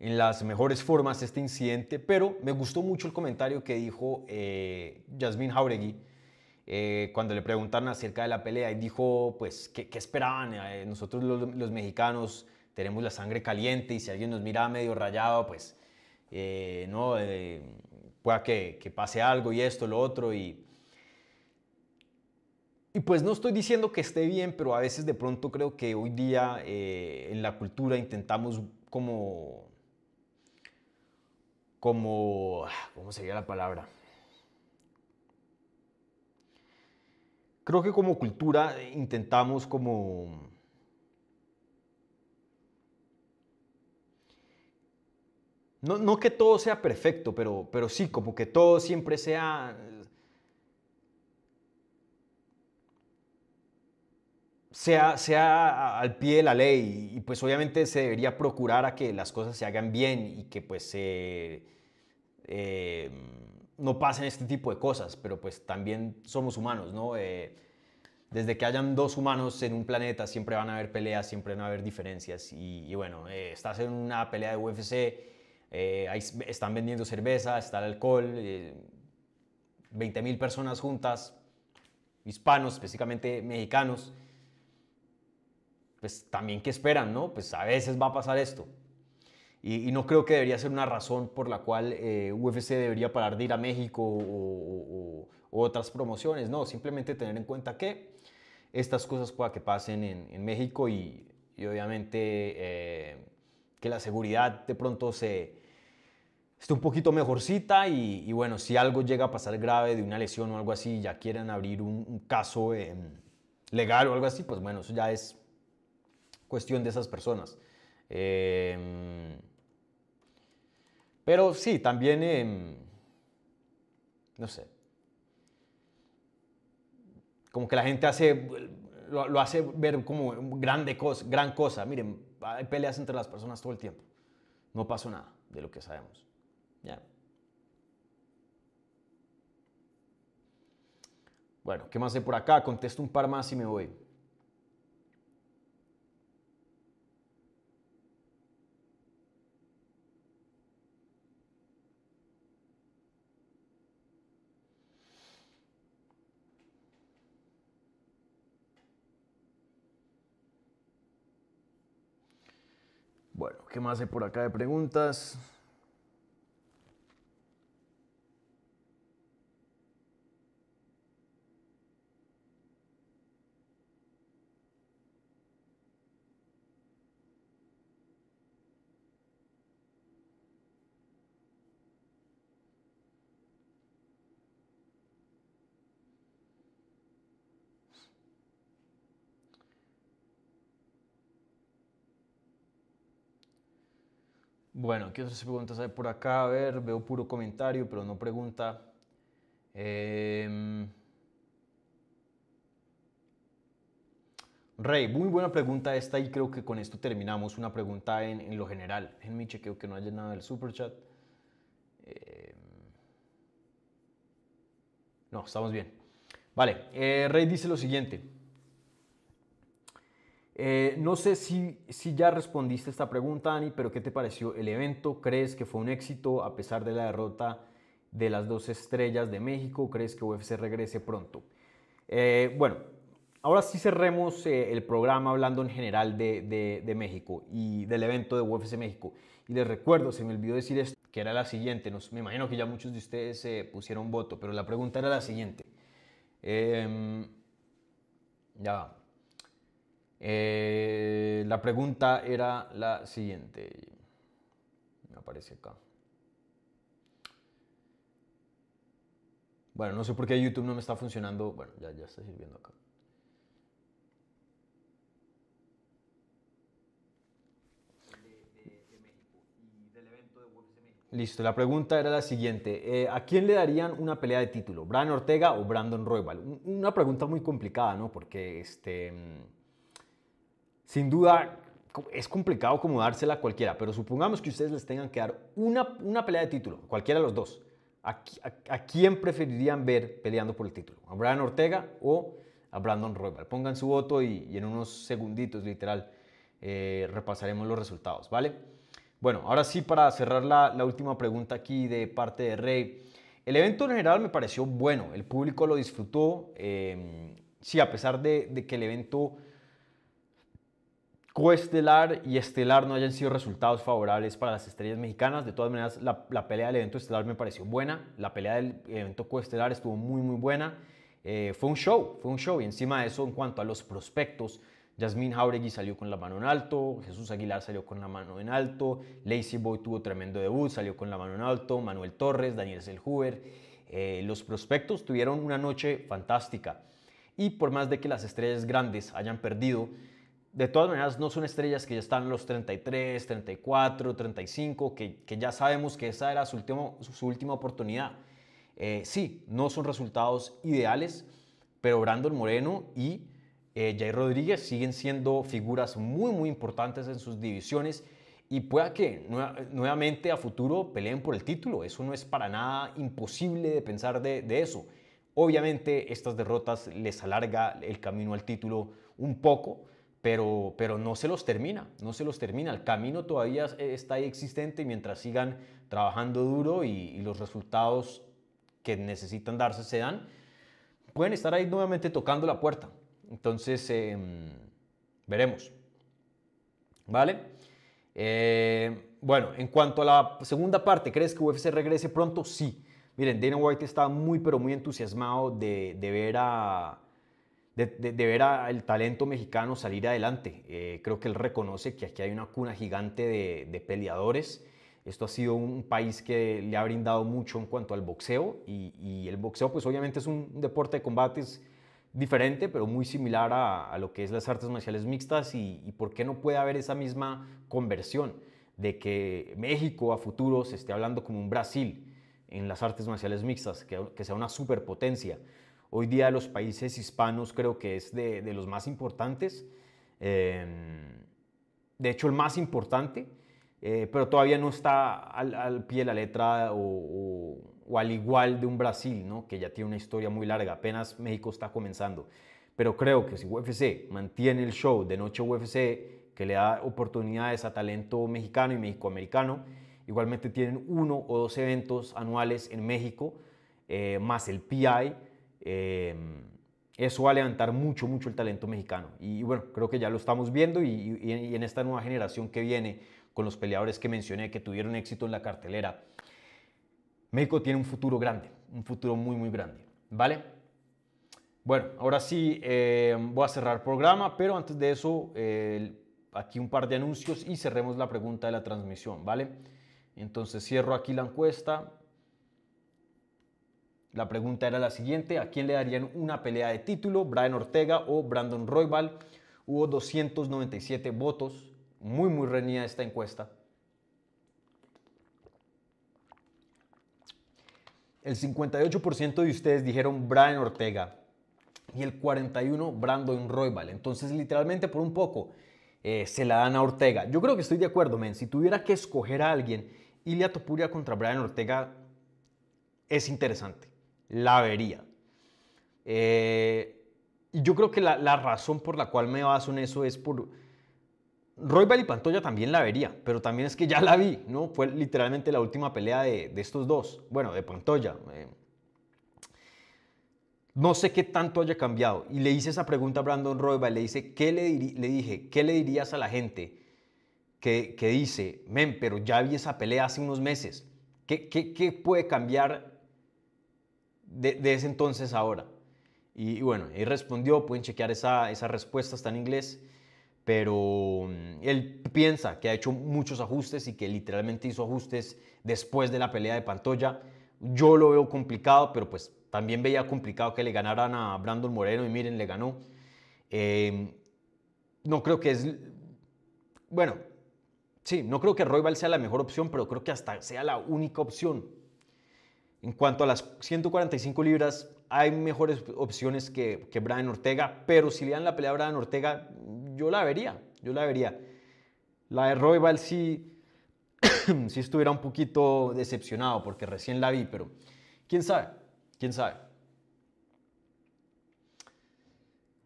en las mejores formas este incidente, pero me gustó mucho el comentario que dijo eh, Jasmine Jauregui eh, cuando le preguntaron acerca de la pelea y dijo, pues, ¿qué, esperaban? nosotros los mexicanos tenemos la sangre caliente y si alguien nos mira medio rayado, pues eh, no, eh, pueda que, pase algo y esto, lo otro. Y, y pues no estoy diciendo que esté bien, pero a veces de pronto creo que hoy día eh, en la cultura intentamos como, como, ¿cómo sería la palabra? Creo que como cultura intentamos como No, que todo sea perfecto, pero, pero sí, como que todo siempre sea... sea, sea al pie de la ley. Y pues obviamente se debería procurar a que las cosas se hagan bien y que pues eh, no pasen este tipo de cosas, pero pues también somos humanos, ¿no? Eh, desde que hayan dos humanos en un planeta siempre van a haber peleas, siempre van a haber diferencias. Y, bueno, eh, estás en una pelea de UFC, ahí están vendiendo cerveza, está el alcohol, 20 mil personas juntas, hispanos, específicamente mexicanos, pues también qué esperan, ¿no? Pues a veces va a pasar esto. Y, no creo que debería ser una razón por la cual eh, UFC debería parar de ir a México o, otras promociones, no, simplemente tener en cuenta que estas cosas pueda que pasen en, México y, obviamente eh, que la seguridad de pronto se esté un poquito mejorcita y, bueno, si algo llega a pasar grave de una lesión o algo así, ya quieren abrir un, caso em, legal o algo así, pues bueno, eso ya es cuestión de esas personas. Em, pero sí, también, em, no sé, como que la gente hace, lo, hace ver como grande cosa, gran cosa. Miren, hay peleas entre las personas todo el tiempo. No pasó nada de lo que sabemos. ¿Ya? Bueno, ¿qué más hay por acá? Contesto un par más y me voy. Bueno, ¿qué más hay por acá de preguntas? Bueno, ¿qué otras preguntas hay por acá? A ver, veo puro comentario, pero no pregunta. Em, Rey, muy buena pregunta esta y creo que con esto terminamos. Una pregunta en, lo general. En mi chequeo que no haya nada del super chat. Em, no, estamos bien. Vale, eh, Rey dice lo siguiente. Eh, no sé si, si ya respondiste esta pregunta, Dani, pero ¿qué te pareció el evento? ¿Crees que fue un éxito a pesar de la derrota de las dos estrellas de México? ¿Crees que UFC regrese pronto? Eh, bueno, ahora sí cerremos eh, el programa hablando en general de, de, México y del evento de UFC México. Y les recuerdo, se me olvidó decir esto, que era la siguiente. Nos, me imagino que ya muchos de ustedes pusieron voto, pero la pregunta era la siguiente. Em, ya eh, la pregunta era la siguiente. Me aparece acá. Bueno, no sé por qué YouTube no me está funcionando. Bueno, ya, ya está sirviendo acá. Listo, la pregunta era la siguiente. Eh, ¿A quién le darían una pelea de título? ¿Brian Ortega o Brandon Royval? Una pregunta muy complicada, ¿no? Porque este sin duda es complicado como dársela a cualquiera, pero supongamos que ustedes les tengan que dar una, una pelea de título, cualquiera de los dos. ¿A, quién preferirían ver peleando por el título? ¿A Brian Ortega o a Brandon Royal? Pongan su voto y, en unos segunditos, literal, eh, repasaremos los resultados, ¿vale? Bueno, ahora sí, para cerrar la, última pregunta aquí de parte de Rey. El evento en general me pareció bueno, el público lo disfrutó. Eh, sí, a pesar de, de que el evento coestelar y estelar no hayan sido resultados favorables para las estrellas mexicanas. De todas maneras, la, pelea del evento estelar me pareció buena. La pelea del evento coestelar estuvo muy, muy buena. Eh, fue un show, fue un show. Y encima de eso, en cuanto a los prospectos, Yasmín Jauregui salió con la mano en alto, Jesús Aguilar salió con la mano en alto, Lacey Boy tuvo tremendo debut, salió con la mano en alto, Manuel Torres, Daniel Selhuber. Eh, los prospectos tuvieron una noche fantástica. Y por más de que las estrellas grandes hayan perdido, de todas maneras no son estrellas que ya están en los 33, 34, 35, que, que ya sabemos que esa era su, último, su última oportunidad. Eh, sí, no son resultados ideales, pero Brandon Moreno y eh, Jair Rodríguez siguen siendo figuras muy, muy importantes en sus divisiones y pueda que nuevamente a futuro peleen por el título. Eso no es para nada imposible de pensar de, de eso. Obviamente estas derrotas les alarga el camino al título un poco, pero, pero no se los termina, no se los termina. El camino todavía está ahí existente y mientras sigan trabajando duro y, los resultados que necesitan darse se dan, pueden estar ahí nuevamente tocando la puerta. Entonces, em, veremos. ¿Vale? Eh, bueno, en cuanto a la segunda parte, ¿crees que UFC regrese pronto? Sí. Miren, Dana White está muy, pero muy entusiasmado de, ver a... De, ver al talento mexicano salir adelante. Eh, creo que él reconoce que aquí hay una cuna gigante de, peleadores. Esto ha sido un país que le ha brindado mucho en cuanto al boxeo y, el boxeo pues obviamente es un deporte de combates diferente, pero muy similar a, lo que es las artes marciales mixtas y, y, por qué no puede haber esa misma conversión de que México a futuro se esté hablando como un Brasil en las artes marciales mixtas, que, sea una superpotencia. Hoy día los países hispanos creo que es de, los más importantes, em, de hecho el más importante, eh, pero todavía no está al, pie de la letra o, al igual de un Brasil, ¿no? que ya tiene una historia muy larga, apenas México está comenzando. Pero creo que si UFC mantiene el show de Noche UFC, que le da oportunidades a talento mexicano y mexicoamericano, Igualmente tienen uno o dos eventos anuales en México, eh, más el PI. Eh, eso va a levantar mucho, mucho el talento mexicano. Y, bueno, creo que ya lo estamos viendo y, en esta nueva generación que viene, con los peleadores que mencioné que tuvieron éxito en la cartelera, México tiene un futuro grande, un futuro muy, muy grande. ¿Vale? Bueno, ahora sí eh, voy a cerrar el programa, pero antes de eso, aquí un par de anuncios y cerremos la pregunta de la transmisión, ¿vale? Entonces cierro aquí la encuesta. La pregunta era la siguiente, ¿a quién le darían una pelea de título? ¿Brian Ortega o Brandon Roybal? Hubo 297 votos, muy muy reñida esta encuesta. El 58% de ustedes dijeron Brian Ortega y el 41% Brandon Roybal. Entonces literalmente por un poco eh, se la dan a Ortega. Yo creo que estoy de acuerdo, men. Si tuviera que escoger a alguien Ilia Topuria contra Brian Ortega es interesante. La vería. Eh, yo creo que la, razón por la cual me baso en eso es por... Roy y Pantoya también la vería, pero también es que ya la vi, ¿no? Fue literalmente la última pelea de, estos dos. Bueno, de Pantoya. Eh. no sé qué tanto haya cambiado. Y le hice esa pregunta a Brandon Roybal, le, dice, ¿qué le, le dije, ¿qué le dirías a la gente que, dice, men, pero ya vi esa pelea hace unos meses. ¿Qué, qué, puede cambiar de, ese entonces ahora? Y, bueno, él respondió, pueden chequear esa, esa respuesta, está en inglés, pero mm, él piensa que ha hecho muchos ajustes y que literalmente hizo ajustes después de la pelea de Pantoya. Yo lo veo complicado, pero pues también veía complicado que le ganaran a Brandon Moreno y miren, le ganó. Eh, no creo que es... Bueno, Sí, no creo que Royval sea la mejor opción, pero creo que hasta sea la única opción. En cuanto a las 145 libras, hay mejores opciones que, que Brian Ortega, pero si le dan la pelea a Brian Ortega, yo la vería, yo la vería. La de Royval sí, sí estuviera un poquito decepcionado porque recién la vi, pero quién sabe, quién sabe.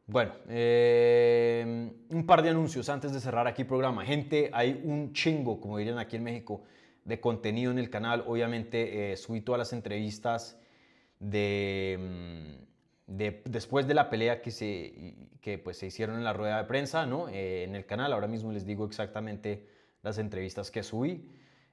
Bueno, eh, un par de anuncios antes de cerrar aquí el programa. Gente, hay un chingo, como dirían aquí en México, de contenido en el canal. Obviamente eh, subí todas las entrevistas de, mm, después de la pelea que, se, que pues, se hicieron en la rueda de prensa ¿no? Eh, en el canal. Ahora mismo les digo exactamente las entrevistas que subí.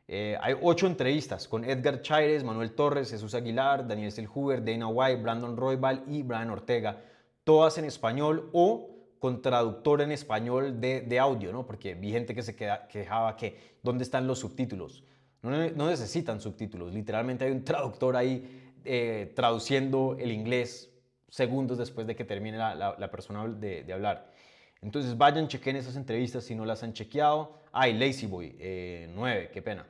hay ocho entrevistas con Edgar Chaires, Manuel Torres, Jesús Aguilar, Daniel Selhuber, Dana White, Brandon Roybal y Brian Ortega todas en español o con traductor en español de, audio, ¿no? Porque vi gente que se quejaba que, ¿dónde están los subtítulos? No, necesitan subtítulos, literalmente hay un traductor ahí eh, traduciendo el inglés segundos después de que termine la, persona de, hablar. Entonces vayan, chequen esas entrevistas si no las han chequeado. Ay, Lazy Boy, 9, eh, qué pena.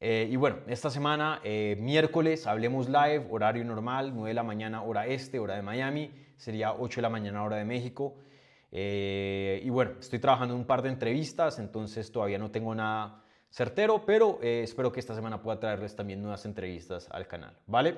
Eh, y bueno, esta semana, miércoles, hablemos live, horario normal, 9 de la mañana, hora este, hora de Miami sería 8 de la mañana hora de México. Eh, y bueno, estoy trabajando un par de entrevistas, entonces todavía no tengo nada certero, pero eh, espero que esta semana pueda traerles también nuevas entrevistas al canal, ¿vale?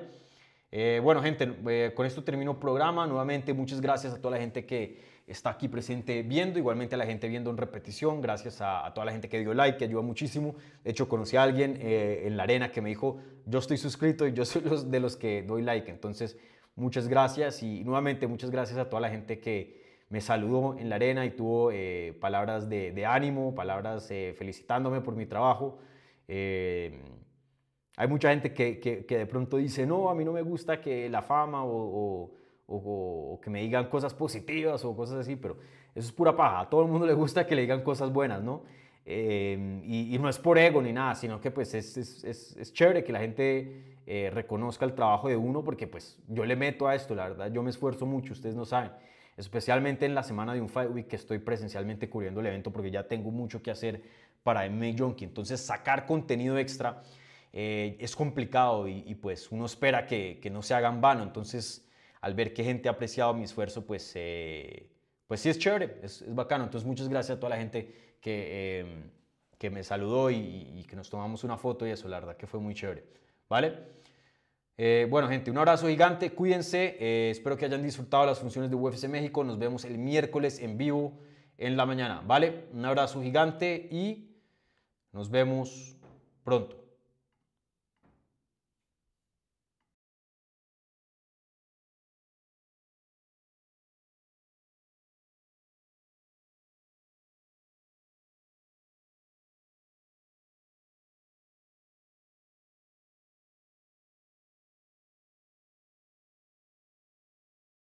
Eh, bueno, gente, con esto termino el programa. Nuevamente, muchas gracias a toda la gente que está aquí presente viendo, igualmente a la gente viendo en repetición, gracias a, toda la gente que dio like, que ayuda muchísimo. De hecho, conocí a alguien en la arena que me dijo, yo estoy suscrito y yo soy los, de los que doy like. Entonces, muchas gracias y nuevamente muchas gracias a toda la gente que me saludó en la arena y tuvo eh, palabras de, ánimo, palabras eh, felicitándome por mi trabajo. Eh, hay mucha gente que, de pronto dice, no, a mí no me gusta que la fama o, que me digan cosas positivas o cosas así, pero eso es pura paja. A todo el mundo le gusta que le digan cosas buenas, ¿no? y, no es por ego ni nada, sino que pues es, es, es, chévere que la gente reconozca el trabajo de uno porque pues yo le meto a esto, la verdad, yo me esfuerzo mucho, ustedes no saben especialmente en la semana de un Fight Week que estoy presencialmente cubriendo el evento porque ya tengo mucho que hacer para MMA Junkie. Entonces sacar contenido extra eh, es complicado y, pues uno espera que, que, no se haga en vano. Entonces al ver que gente ha apreciado mi esfuerzo, pues, eh, pues sí es chévere, es, es, bacano. Entonces muchas gracias a toda la gente que, em, que me saludó y, y que nos tomamos una foto y eso, la verdad que fue muy chévere. ¿Vale? Eh, bueno, gente, un abrazo gigante, cuídense, eh, espero que hayan disfrutado las funciones de UFC México, nos vemos el miércoles en vivo en la mañana, ¿vale? Un abrazo gigante y nos vemos pronto.